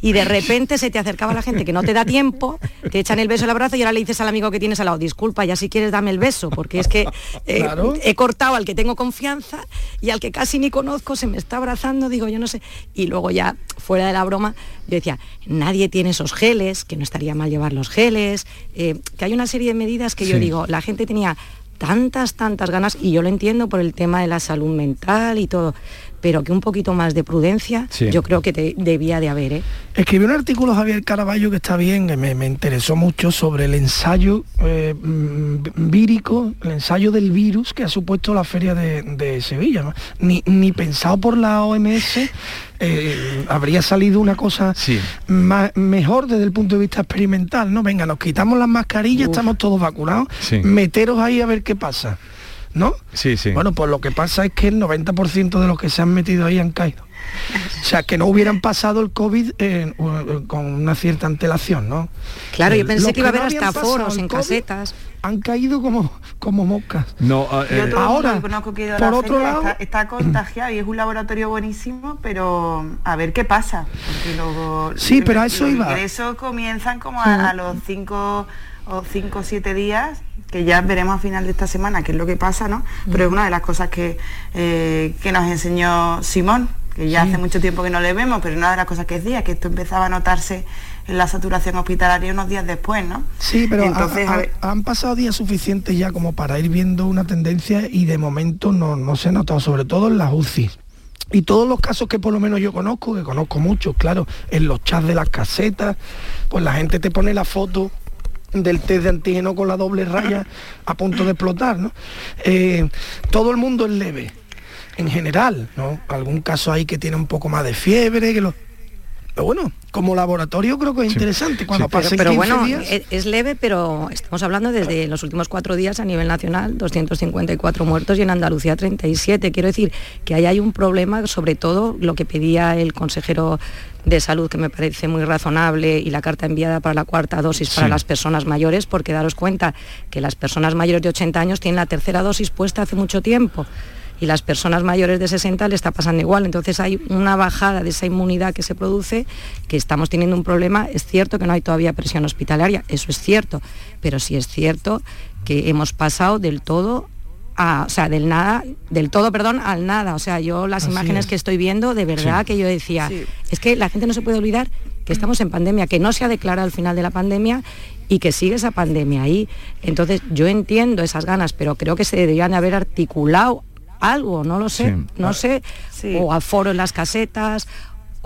Y de repente se te acercaba la gente que no te da tiempo, te echan el beso el abrazo y ahora le dices al amigo que tienes al lado, disculpa, ya si quieres dame el beso, porque es que eh, Claro. he cortado al que tengo confianza y al que casi ni conozco se me está abrazando, digo, yo no sé. Y luego ya, fuera de la broma, yo decía, nadie tiene esos geles, que no estaría mal llevar los geles, eh, que hay una serie de medidas que yo digo, la gente tenía tantas, tantas ganas, y yo lo entiendo por el tema de la salud mental y todo, pero que un poquito más de prudencia, Sí. yo creo que te- debía de haber, ¿eh? Escribió un artículo Javier Caraballo que está bien, que me, me interesó mucho sobre el ensayo eh, mm, vírico, el ensayo del virus que ha supuesto la feria de, de Sevilla. ¿no? Ni, ni pensado por la OMS eh, habría salido una cosa ma- mejor desde el punto de vista experimental, ¿no? Venga, nos quitamos las mascarillas, estamos todos vacunados, Sí. meteros ahí a ver qué pasa, ¿no? Sí, sí. Bueno, pues lo que pasa es que el 90% de los que se han metido ahí han caído. O sea, que no hubieran pasado el COVID eh, u- con una cierta antelación, ¿no? Claro, yo Eh, pensé los que iba a haber no hasta foros en COVID casetas. Han caído como, como moscas. No, ah, Yo eh, todo el mundo ahora, que conozco que ha ido a por la otro feria lado, está, está (clears throat) contagiado y es un laboratorio buenísimo, pero a ver qué pasa. Porque luego Sí, pero a eso iba. ingresos comienzan como a, a los cinco o cinco o siete días que ya veremos a final de esta semana qué es lo que pasa, ¿no? Pero es una de las cosas que, eh, que nos enseñó Simón, que ya Sí. hace mucho tiempo que no le vemos, pero una de las cosas que decía, que esto empezaba a notarse en la saturación hospitalaria unos días después, ¿no? Sí, pero Entonces, ha- han pasado días suficientes ya como para ir viendo una tendencia y de momento no, no se ha notado, sobre todo en las UCI. Y todos los casos que por lo menos yo conozco, que conozco muchos, claro, en los chats de las casetas, pues la gente te pone la foto del test de antígeno con la doble raya a punto de explotar, ¿no? Eh, todo el mundo es leve, en general, ¿no? Algún caso ahí que tiene un poco más de fiebre, que lo... Pero bueno, como laboratorio creo que es interesante. Cuando pero, pasen pero 15 bueno, días... es, es leve, pero estamos hablando desde los últimos cuatro días a nivel nacional, 254 muertos y en Andalucía 37. Quiero decir que ahí hay un problema, sobre todo lo que pedía el consejero de salud, que me parece muy razonable, y la carta enviada para la cuarta dosis para las personas mayores, porque daros cuenta que las personas mayores de 80 años tienen la tercera dosis puesta hace mucho tiempo y las personas mayores de 60 le está pasando igual. Entonces hay una bajada de esa inmunidad que se produce, que estamos teniendo un problema. Es cierto que no hay todavía presión hospitalaria, eso es cierto, pero sí es cierto que hemos pasado del todo a, o sea, del nada, del todo, perdón, al nada. O sea, yo las Así imágenes es. que estoy viendo, de verdad Sí. que yo decía, es que la gente no se puede olvidar que estamos en pandemia, que no se ha declarado el final de la pandemia y que sigue esa pandemia ahí. Entonces, yo entiendo esas ganas, pero creo que se deberían de haber articulado algo, no lo sé, Sí. no sé, o aforo en las casetas,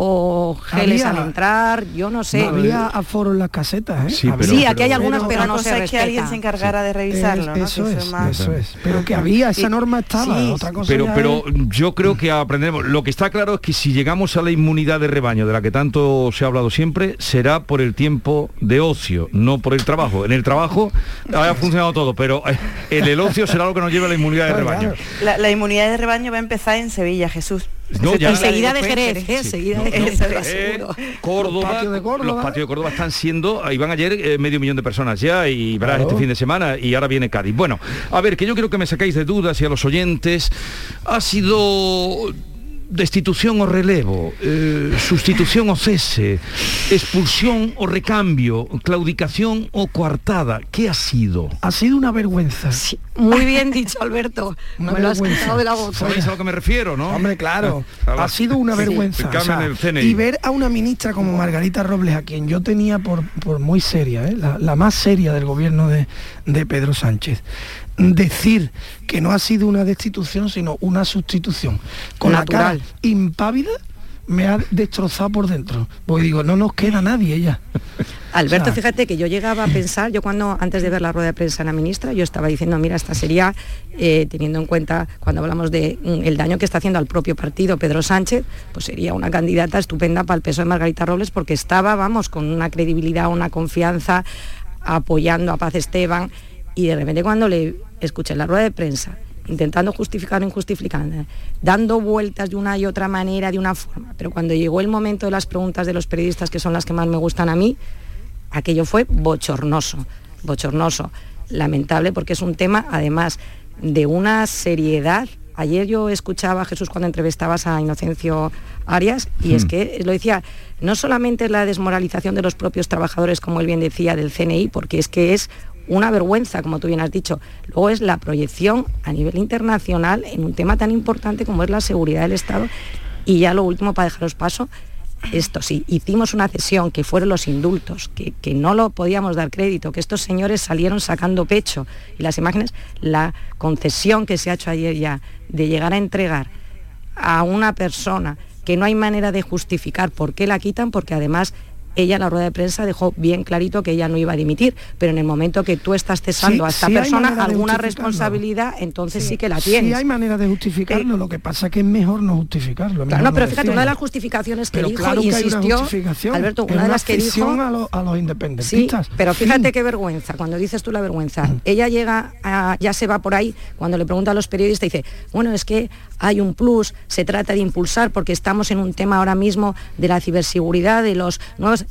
o geles Había- al entrar, yo no sé. No había aforo en las casetas, ¿eh? Sí, pero- Sí, aquí hay algunas, pero Otra no es que alguien se encargara de revisarlo, ¿no? Eso Que es, más- eso es. Pero que había, esa norma estaba, Sí, otra cosa Pero, pero es- yo creo que aprenderemos. Lo que está claro es que si llegamos a la inmunidad de rebaño, de la que tanto se ha hablado siempre, será por el tiempo de ocio, no por el trabajo. En el trabajo ha funcionado todo, pero en el ocio será lo que nos lleve a la inmunidad de rebaño. La, la inmunidad de rebaño va a empezar en Sevilla, Jesús. No, ya- Enseguida de Jerez. Enseguida de Jerez, no, te lo aseguro. Córdoba, Los patios de Córdoba. los patios de Córdoba están siendo, ahí van ayer eh, medio millón de personas ya y verás Claro. este fin de semana y ahora viene Cádiz. Bueno, a ver, que yo quiero que me sacáis de dudas y a los oyentes, ha sido destitución o relevo, eh, sustitución o cese, expulsión o recambio, claudicación o coartada, ¿qué ha sido? Ha sido una vergüenza. Muy bien dicho, Alberto. Una Me lo has quitado de la boca. ¿Sabéis a lo que me refiero, no? Hombre, claro. Ah, ha sido una Sí. vergüenza. El o sea, cambio en el CNI. y ver a una ministra como Margarita Robles, a quien yo tenía por, por muy seria, ¿eh? la, la más seria del gobierno de, de Pedro Sánchez, decir que no ha sido una destitución, sino una sustitución, con Natural. la cara impávida, me ha destrozado por dentro. Porque digo, no nos queda nadie ya. (laughs) Alberto, O sea, fíjate que yo llegaba a pensar, yo cuando antes de ver la rueda de prensa de la ministra, yo estaba diciendo, mira, esta sería, eh, teniendo en cuenta cuando hablamos de mm, el daño que está haciendo al propio partido Pedro Sánchez, pues sería una candidata estupenda para el peso de Margarita Robles porque estaba, vamos, con una credibilidad, una confianza, apoyando a Paz Esteban y de repente cuando le escuché en la rueda de prensa intentando justificar lo injustificable, dando vueltas de una y otra manera, de una forma, pero cuando llegó el momento de las preguntas de los periodistas, que son las que más me gustan a mí, aquello fue bochornoso, bochornoso, lamentable porque es un tema además de una seriedad. Ayer yo escuchaba a Jesús cuando entrevistabas a Inocencio Arias y es Mm. que lo decía, no solamente es la desmoralización de los propios trabajadores, como él bien decía, del CNI, porque es que es una vergüenza, como tú bien has dicho. Luego es la proyección a nivel internacional en un tema tan importante como es la seguridad del Estado. Y ya lo último, para dejaros paso, esto sí, hicimos una cesión que fueron los indultos, que, que no lo podíamos dar crédito, que estos señores salieron sacando pecho. Y las imágenes, la concesión que se ha hecho ayer ya de llegar a entregar a una persona que no hay manera de justificar por qué la quitan, porque además ella en la rueda de prensa dejó bien clarito que ella no iba a dimitir, pero en el momento que tú estás cesando Sí, a esta sí persona alguna responsabilidad, entonces sí, que la Sí tienes. hay manera de justificarlo, lo que pasa es que es mejor no justificarlo. Claro, no, pero fíjate, una de las justificaciones que Pero dijo, claro que una insistió, Alberto, una de las que dijo... a, lo- a los Sí, independentistas. pero fíjate qué vergüenza, cuando dices tú la vergüenza. Ella llega, a- ya se va por ahí, cuando le pregunta a los periodistas, dice, bueno, es que hay un plus, se trata de impulsar, porque estamos en un tema ahora mismo de la ciberseguridad, de los nuevos...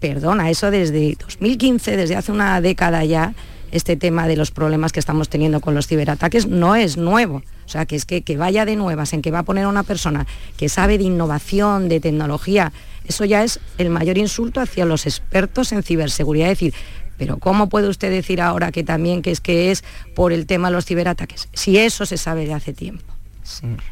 Perdona, eso desde 2015, desde hace una década ya, este tema de los problemas que estamos teniendo con los ciberataques no es nuevo. O sea, que es que, que vaya de nuevas, en que va a poner a una persona que sabe de innovación, de tecnología, eso ya es el mayor insulto hacia los expertos en ciberseguridad. Es decir, pero ¿cómo puede usted decir ahora que también que es que es por el tema de los ciberataques? Si eso se sabe de hace tiempo.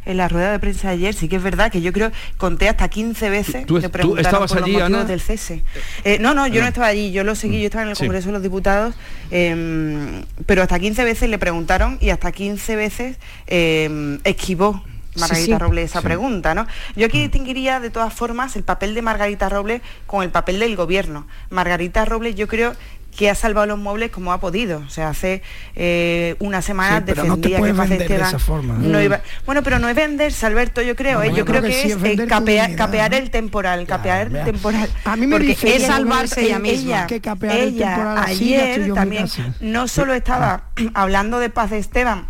En la rueda de prensa de ayer sí que es verdad que yo creo conté hasta 15 veces ¿Tú- le tú estabas por los allí, Ana? del cese. Eh, no, no, yo Ah. no estaba allí, yo lo seguí, yo estaba en el Sí. Congreso de los Diputados, eh, pero hasta 15 veces le preguntaron y hasta 15 veces eh, esquivó Margarita Sí, sí. Robles esa Sí. pregunta, ¿no? Yo aquí distinguiría de todas formas el papel de Margarita Robles con el papel del gobierno. Margarita Robles yo creo que ha salvado los muebles como ha podido. O sea, hace eh, una semana Sí, pero no te defendía que Paz vender de Esteban esa forma. no Mm. iba- Bueno, pero no es venderse, Alberto, yo creo. No, ¿eh? yo Yo creo creo que, que sí es es eh, capear, capear el temporal, capear el temporal. A mí me Porque dice ella, salvarse ella misma. Que capear el ella temporal así, ayer también no solo estaba (clears throat) hablando de Paz Esteban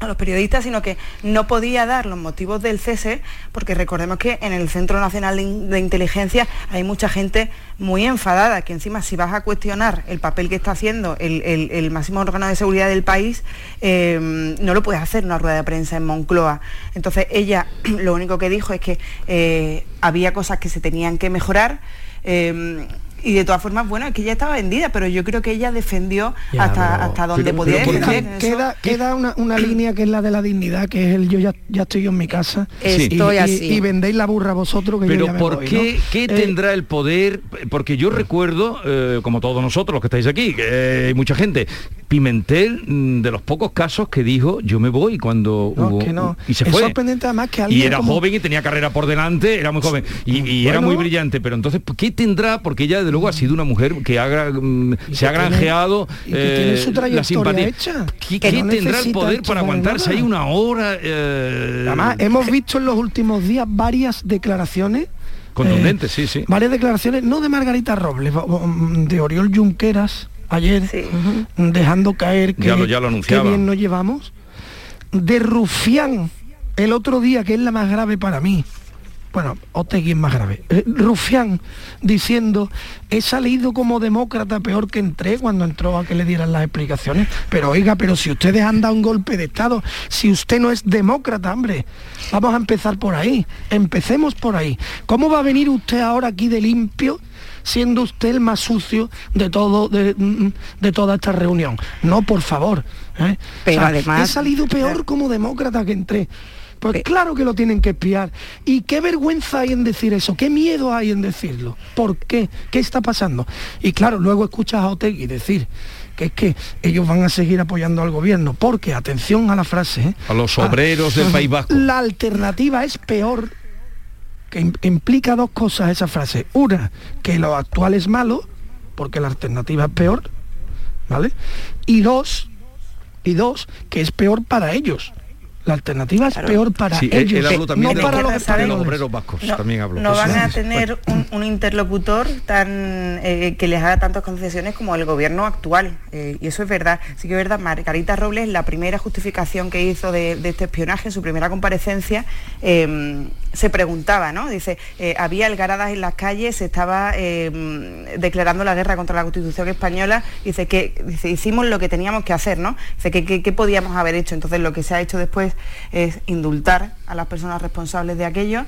a los periodistas, sino que no podía dar los motivos del cese, porque recordemos que en el Centro Nacional de In- de Inteligencia hay mucha gente muy enfadada, que encima si vas a cuestionar el papel que está haciendo el, máximo órgano de seguridad del país, eh, no lo puedes hacer en una rueda de prensa en Moncloa. Entonces ella (clears throat) lo único que dijo es que eh, había cosas que se tenían que mejorar. eh, y de todas formas, bueno, es que ella estaba vendida, pero yo creo que ella defendió Ya, hasta, pero- hasta donde pero- podía pero defender. queda, queda, una, una línea que es la de la dignidad, que es el yo ya, ya estoy yo en mi casa. Estoy y, y- así. y vendéis la burra vosotros que yo Pero ya me ¿por voy, qué, ¿no? qué Eh, tendrá el poder? Porque yo recuerdo, eh, como todos nosotros los que estáis aquí, que hay mucha gente, Pimentel, mm, de los pocos casos que dijo, yo me voy cuando no, hubo... que no. Y se es fue. sorprendente además que alguien Y era como- joven y tenía carrera por delante, era muy joven y, y era muy brillante, pero entonces, ¿qué tendrá? Porque ella, de luego, ha sido una mujer que ha, mm, se ha tiene- granjeado y que tiene su eh, la trayectoria simpatía. hecha, ¿Qué, que qué no tendrá el poder para aguantarse ahí una hora? eh, Además, hemos visto en los últimos días varias declaraciones Contundentes, sí, sí. varias declaraciones, no de Margarita Robles, bo- de Oriol Junqueras ayer, dejando caer que, Ya lo- ya lo que anunciaba. bien nos llevamos, de Rufián el otro día, que es la más grave para mí, bueno, Otegui es más grave, eh, Rufián diciendo, he salido como demócrata peor que entré cuando entró a que le dieran las explicaciones. Pero oiga, pero si ustedes han dado un golpe de Estado, si usted no es demócrata, hombre, vamos a empezar por ahí, empecemos por ahí. ¿Cómo va a venir usted ahora aquí de limpio? siendo usted el más sucio de todo de, mm, de toda esta reunión. No, por favor. ¿eh? Pero O sea, además- he salido peor como demócrata que entré. Pues claro que lo tienen que espiar. ¿Y qué vergüenza hay en decir eso? ¿Qué miedo hay en decirlo? ¿Por qué? ¿Qué está pasando? Y claro, luego escuchas a Otegui decir que es que ellos van a seguir apoyando al gobierno, porque, atención a la frase, ¿eh? A los obreros del País Vasco. La alternativa es peor, que implica dos cosas esa frase. Una, que lo actual es malo, porque la alternativa es peor, ¿vale? Y dos, y dos, que es peor para ellos. La alternativa es peor para Sí, ellos, él habló también no de, para los, los de los españoles. obreros vascos. No, también habló. no Pues van a sí, tener un, un interlocutor tan eh, que les haga tantas concesiones como el gobierno actual. eh, y eso es verdad. Sí que es verdad, Margarita Robles, la primera justificación que hizo de, de este espionaje, en su primera comparecencia, eh, se preguntaba, ¿no? Dice, eh, había algaradas en las calles, se estaba eh, declarando la guerra contra la Constitución española, dice que dice, hicimos lo que teníamos que hacer, ¿no? Dice que qué podíamos haber hecho. Entonces lo que se ha hecho después es indultar a las personas responsables de aquello.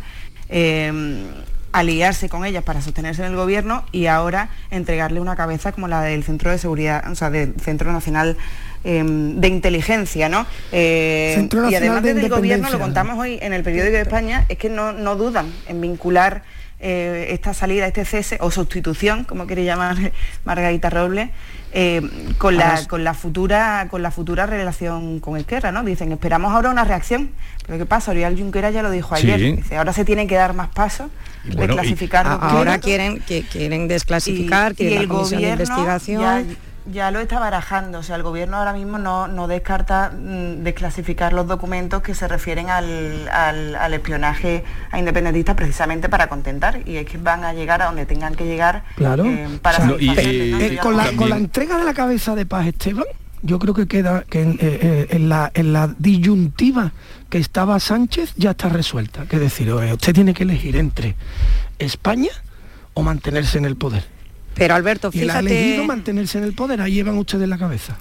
eh, aliarse con ellas para sostenerse en el gobierno y ahora entregarle una cabeza como la del Centro de Seguridad, o sea, del Centro Nacional eh, de Inteligencia, ¿no? Eh, y además de desde el gobierno, lo contamos hoy en el periódico de España, es que no, no dudan en vincular eh, esta salida, este cese o sustitución, como quiere llamar (laughs) Margarita Robles, eh, con, la, con la futura con la futura relación con Esquerra, ¿no? Dicen, esperamos ahora una reacción. Pero ¿qué pasa? Oriol Junqueras ya lo dijo Sí. ayer. Dice, ahora se tienen que dar más pasos, bueno, y- desclasificar A- documentos. ahora quieren que quieren desclasificar, y, quieren y la el comisión de gobierno investigación. Ya, ya lo está barajando, o sea, el gobierno ahora mismo no, no descarta mm, desclasificar los documentos que se refieren al, al- al espionaje a independentistas precisamente para contentar y es que van a llegar a donde tengan que llegar Claro. eh, para eh, ya con, la, con la entrega de la cabeza de Paz Esteban, yo creo que queda que en, eh, eh, en la, en la disyuntiva que estaba Sánchez ya está resuelta. Que es decir, usted tiene que elegir entre España o mantenerse en el poder. Pero Alberto, Y él ha fíjate, elegido mantenerse en el poder, ahí llevan ustedes la cabeza.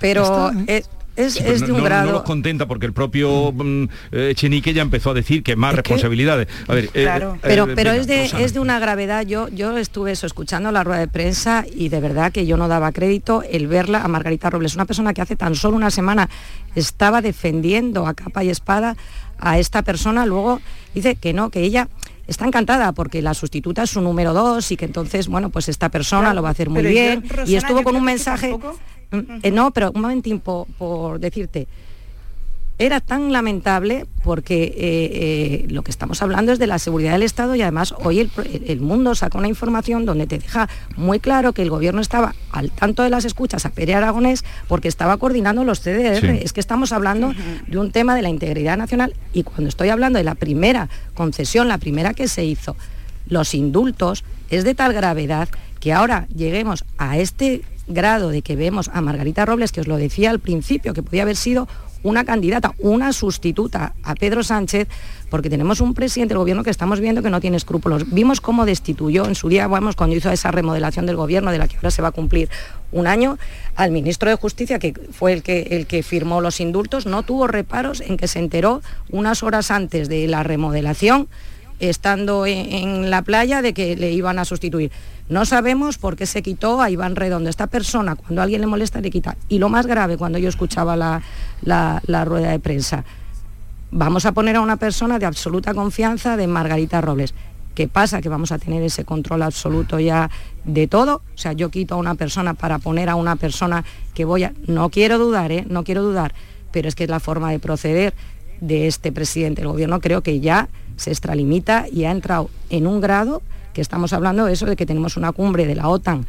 pero está, ¿eh? es, es- Sí, pero es no, de un no- no grado. los contenta porque el propio mm, eh, Echenique ya empezó a decir que más responsabilidades. A ver, eh, eh, pero eh, pero venga, es de Rosana. es de una gravedad yo yo estuve eso escuchando la rueda de prensa y de verdad que yo no daba crédito el verla a Margarita Robles una persona que hace tan solo una semana estaba defendiendo a capa y espada a esta persona luego dice que no que ella está encantada porque la sustituta es su número dos y que entonces bueno pues esta persona Claro, lo va a hacer muy yo, bien. Y estuvo con un mensaje Mm, eh, no, pero un momentín por, por decirte, era tan lamentable porque eh, eh, lo que estamos hablando es de la seguridad del Estado y además hoy el, el mundo saca una información donde te deja muy claro que el gobierno estaba al tanto de las escuchas a Pere Aragonés porque estaba coordinando los CDR. Sí. Es que estamos hablando de un tema de la integridad nacional y cuando estoy hablando de la primera concesión, la primera que se hizo, los indultos, es de tal gravedad que ahora lleguemos a este grado de que vemos a Margarita Robles, que os lo decía al principio, que podía haber sido una candidata, una sustituta a Pedro Sánchez, porque tenemos un presidente del gobierno que estamos viendo que no tiene escrúpulos. Vimos cómo destituyó en su día, vamos, cuando hizo esa remodelación del gobierno, de la que ahora se va a cumplir un año, al ministro de Justicia, que fue el que, el que firmó los indultos, no tuvo reparos en que se enteró unas horas antes de la remodelación estando en, en la playa de que le iban a sustituir. No sabemos por qué se quitó a Iván Redondo. Esta persona, cuando alguien le molesta, le quita. Y lo más grave, cuando yo escuchaba la, la- la rueda de prensa, vamos a poner a una persona de absoluta confianza de Margarita Robles. ¿Qué pasa? Que vamos a tener ese control absoluto ya de todo. O sea, yo quito a una persona para poner a una persona que voy a... No quiero dudar, ¿eh? No quiero dudar, pero es que es la forma de proceder de este presidente del gobierno. Creo que ya se extralimita y ha entrado en un grado que estamos hablando de eso, de que tenemos una cumbre de la OTAN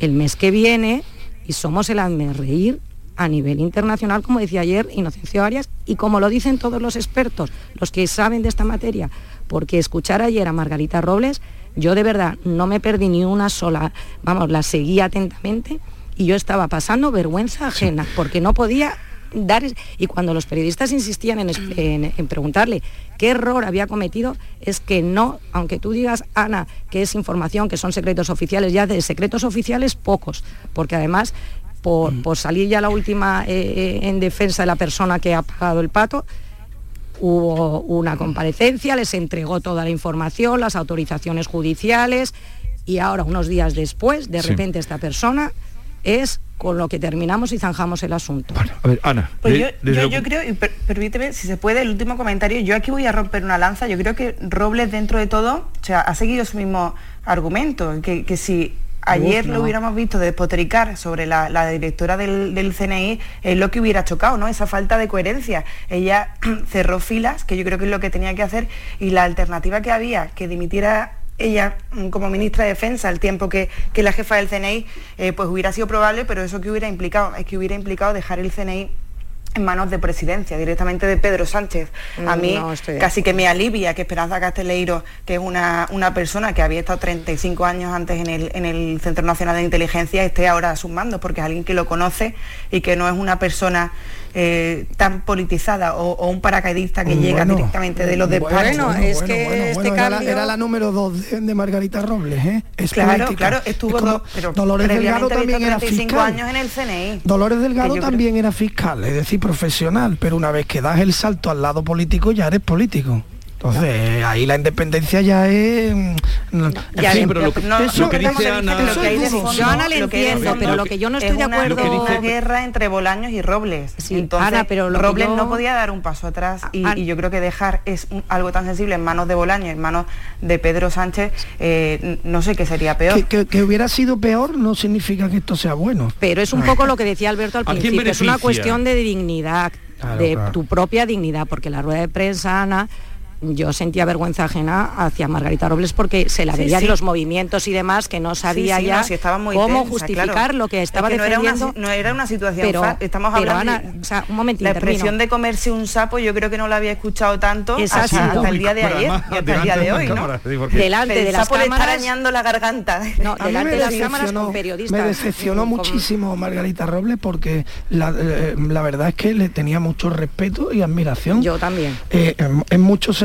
el mes que viene y somos el reír a nivel internacional, como decía ayer Inocencio Arias, y como lo dicen todos los expertos, los que saben de esta materia, porque escuchar ayer a Margarita Robles, yo de verdad no me perdí ni una sola, vamos, la seguí atentamente y yo estaba pasando vergüenza ajena, porque no podía dar... Y cuando los periodistas insistían en, en, en preguntarle qué error había cometido, es que no, aunque tú digas, Ana, que es información, que son secretos oficiales, ya de secretos oficiales pocos, porque además por, por, salir ya la última eh, en defensa de la persona que ha pagado el pato, hubo una comparecencia, les entregó toda la información, las autorizaciones judiciales y ahora, unos días después, de repente sí. esta persona es con lo que terminamos y zanjamos el asunto. Bueno, a ver, Ana. Pues yo, yo, yo, creo, y per, permíteme, si se puede, el último comentario, yo aquí voy a romper una lanza, yo creo que Robles dentro de todo, o sea, ha seguido su mismo argumento, que, que si ayer Uf, no. lo hubiéramos visto despotricar sobre la, la directora del, del, CNI, es lo que hubiera chocado, ¿no? Esa falta de coherencia. Ella (clears throat) cerró filas, que yo creo que es lo que tenía que hacer, y la alternativa que había, que dimitiera ella como ministra de Defensa, el tiempo que, que la jefa del CNI, eh, pues hubiera sido probable, pero eso que hubiera implicado, es que hubiera implicado dejar el CNI en manos de presidencia, directamente de Pedro Sánchez. A mí no, casi que me alivia que Esperanza Casteleiro, que es una, una, persona que había estado 35 años antes en el, en el Centro Nacional de Inteligencia, esté ahora a sus mandos, porque es alguien que lo conoce y que no es una persona eh, tan politizada o, o, un paracaidista que bueno, llega directamente de los despachos. Bueno, bueno, es que este era, cambio... la, era, la, número dos de, de Margarita Robles, ¿eh? Es claro, política. claro, estuvo do, pero Dolores Delgado también era fiscal. años en el CNI. Dolores Delgado también creo... era fiscal, es decir, profesional, pero una vez que das el salto al lado político ya eres político. Entonces, ahí la independencia ya es... No, ya sí, pero lo, no, eso, lo que dice Ana... Lo que hay de fondo, yo Ana le entiendo, pero lo que yo no estoy de acuerdo... Es una guerra entre Bolaños y Robles. Sí, Entonces, Ana, pero Robles yo... no podía dar un paso atrás y, y, yo creo que dejar es un, algo tan sensible en manos de Bolaños, en manos de Pedro Sánchez, eh, no sé qué sería peor. Que, que, que, hubiera sido peor no significa que esto sea bueno. Pero es un poco lo que decía Alberto al principio, es una cuestión de dignidad, claro, de claro. tu propia dignidad, porque la rueda de prensa, Ana yo sentía vergüenza ajena hacia Margarita Robles porque se la sí, veía sí. en los movimientos y demás que no sabía sí, ya no, si muy cómo tensa, justificar claro. lo que estaba es que defendiendo. No era, una, no era una situación pero, fácil. Estamos pero hablando Ana, de, o sea, un momentito, La expresión termino. de comerse un sapo yo creo que no la había escuchado tanto Es hasta, así, hasta el día de ayer y hasta el día de hoy, ¿no? Delante de las sapo cámaras, le está arañando la garganta. No, delante de las cámaras con periodistas. Me decepcionó con, muchísimo Margarita Robles porque la, eh, la, verdad es que le tenía mucho respeto y admiración. Yo también. Eh, en, en muchos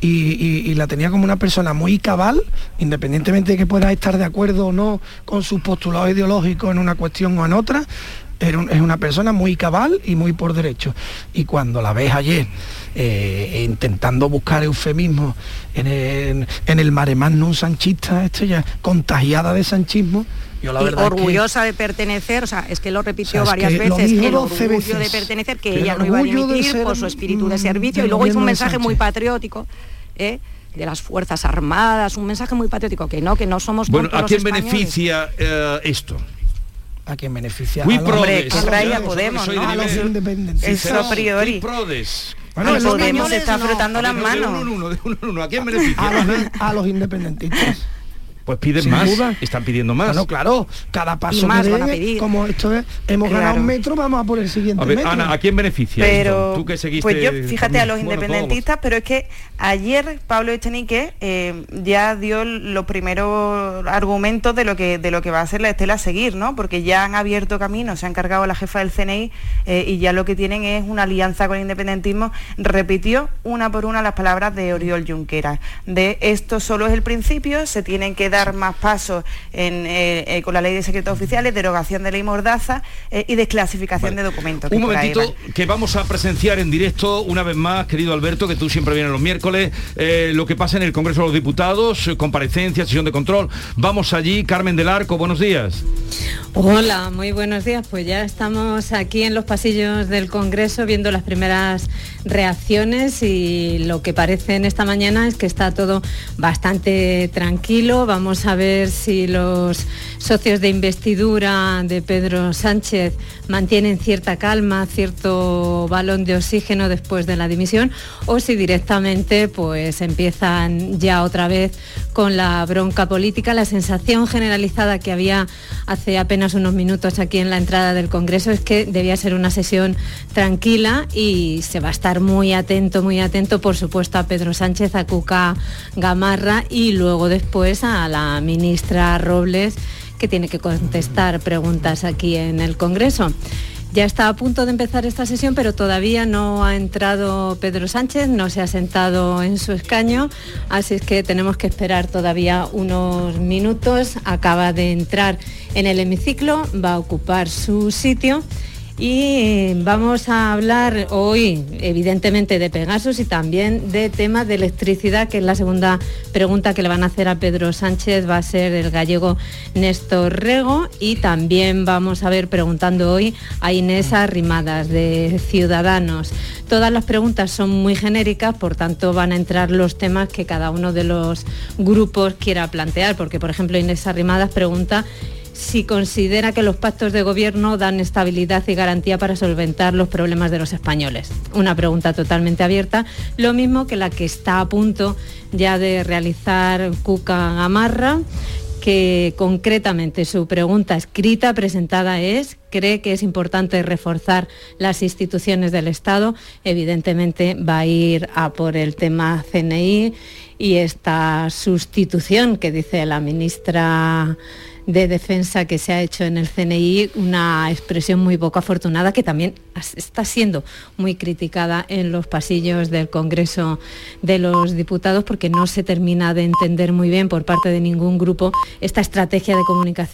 Y, la tenía como una persona muy cabal, independientemente de que pueda estar de acuerdo o no con sus postulados ideológicos en una cuestión o en otra, es una persona muy cabal y muy por derecho. Y cuando la ves ayer eh, intentando buscar eufemismo en el, en el mare sanchista, esto ya contagiada de sanchismo, yo la y verdad orgullosa que, de pertenecer, o sea, es que lo repitió o sea, varias veces, el orgullo veces, de pertenecer, que, que ella no iba a dimitir por su espíritu de servicio, y luego hizo un mensaje muy patriótico. ¿eh? de las Fuerzas Armadas, un mensaje muy patriótico, que no, que no somos Bueno, ¿a quién españoles? beneficia eh, esto? a quien beneficia Muy a los, hombre, que raya Podemos, ¿no? a los independentistas. Eso a priori. Prodes. Bueno, Podemos está frotando no. las manos. De uno, uno, de uno, uno. ¿A quién beneficia? A los, a los independentistas. Pues piden Sin más, duda. están pidiendo más. Bueno, claro, cada paso más que den, van a pedir. como esto es, hemos claro. ganado un metro, vamos a por el siguiente a ver, metro. Ana, ¿a quién beneficia pero, esto? Tú que seguiste... Pues yo, fíjate, a los independentistas, bueno, pero es que ayer Pablo Echenique eh, ya dio los primeros argumentos de lo que de lo que va a ser la estela a seguir, ¿no? Porque ya han abierto camino, se han cargado a la jefa del CNI eh, y ya lo que tienen es una alianza con el independentismo. Repitió una por una las palabras de Oriol Junqueras, de esto solo es el principio, se tienen que dar más pasos en, eh, eh, con la ley de secretos oficiales, derogación de ley Mordaza eh, y desclasificación vale. de documentos. Un momentito que vamos a presenciar en directo una vez más, querido Alberto, que tú siempre vienes los miércoles, eh, lo que pasa en el Congreso de los Diputados, comparecencia, sesión de control. Vamos allí, Carmen del Arco, buenos días. Hola, muy buenos días. Pues ya estamos aquí en los pasillos del Congreso viendo las primeras reacciones y lo que parece en esta mañana es que está todo bastante tranquilo. Vamos a ver si los socios de investidura de Pedro Sánchez mantienen cierta calma, cierto balón de oxígeno después de la dimisión o si directamente pues empiezan ya otra vez con la bronca política. La sensación generalizada que había hace apenas unos minutos aquí en la entrada del Congreso es que debía ser una sesión tranquila y se va a estar muy atento, muy atento, por supuesto, a Pedro Sánchez, a Cuca Gamarra y luego después a la ministra Robles que tiene que contestar preguntas aquí en el Congreso. Ya está a punto de empezar esta sesión, pero todavía no ha entrado Pedro Sánchez, no se ha sentado en su escaño, así es que tenemos que esperar todavía unos minutos. Acaba de entrar en el hemiciclo, va a ocupar su sitio y vamos a hablar hoy, evidentemente, de Pegasus y también de temas de electricidad, que es la segunda pregunta que le van a hacer a Pedro Sánchez, va a ser el gallego Néstor Rego. Y también vamos a ver preguntando hoy a Inés Arrimadas de Ciudadanos. Todas las preguntas son muy genéricas, por tanto van a entrar los temas que cada uno de los grupos quiera plantear, porque por ejemplo Inés Arrimadas pregunta si considera que los pactos de gobierno dan estabilidad y garantía para solventar los problemas de los españoles. Una pregunta totalmente abierta, lo mismo que la que está a punto ya de realizar Cuca Gamarra que concretamente su pregunta escrita presentada es, ¿cree que es importante reforzar las instituciones del Estado? Evidentemente va a ir a por el tema CNI y esta sustitución que dice la ministra de defensa que se ha hecho en el CNI, una expresión muy poco afortunada que también está siendo muy criticada en los pasillos del Congreso de los Diputados porque no se termina de entender muy bien por parte de ningún grupo esta estrategia de comunicación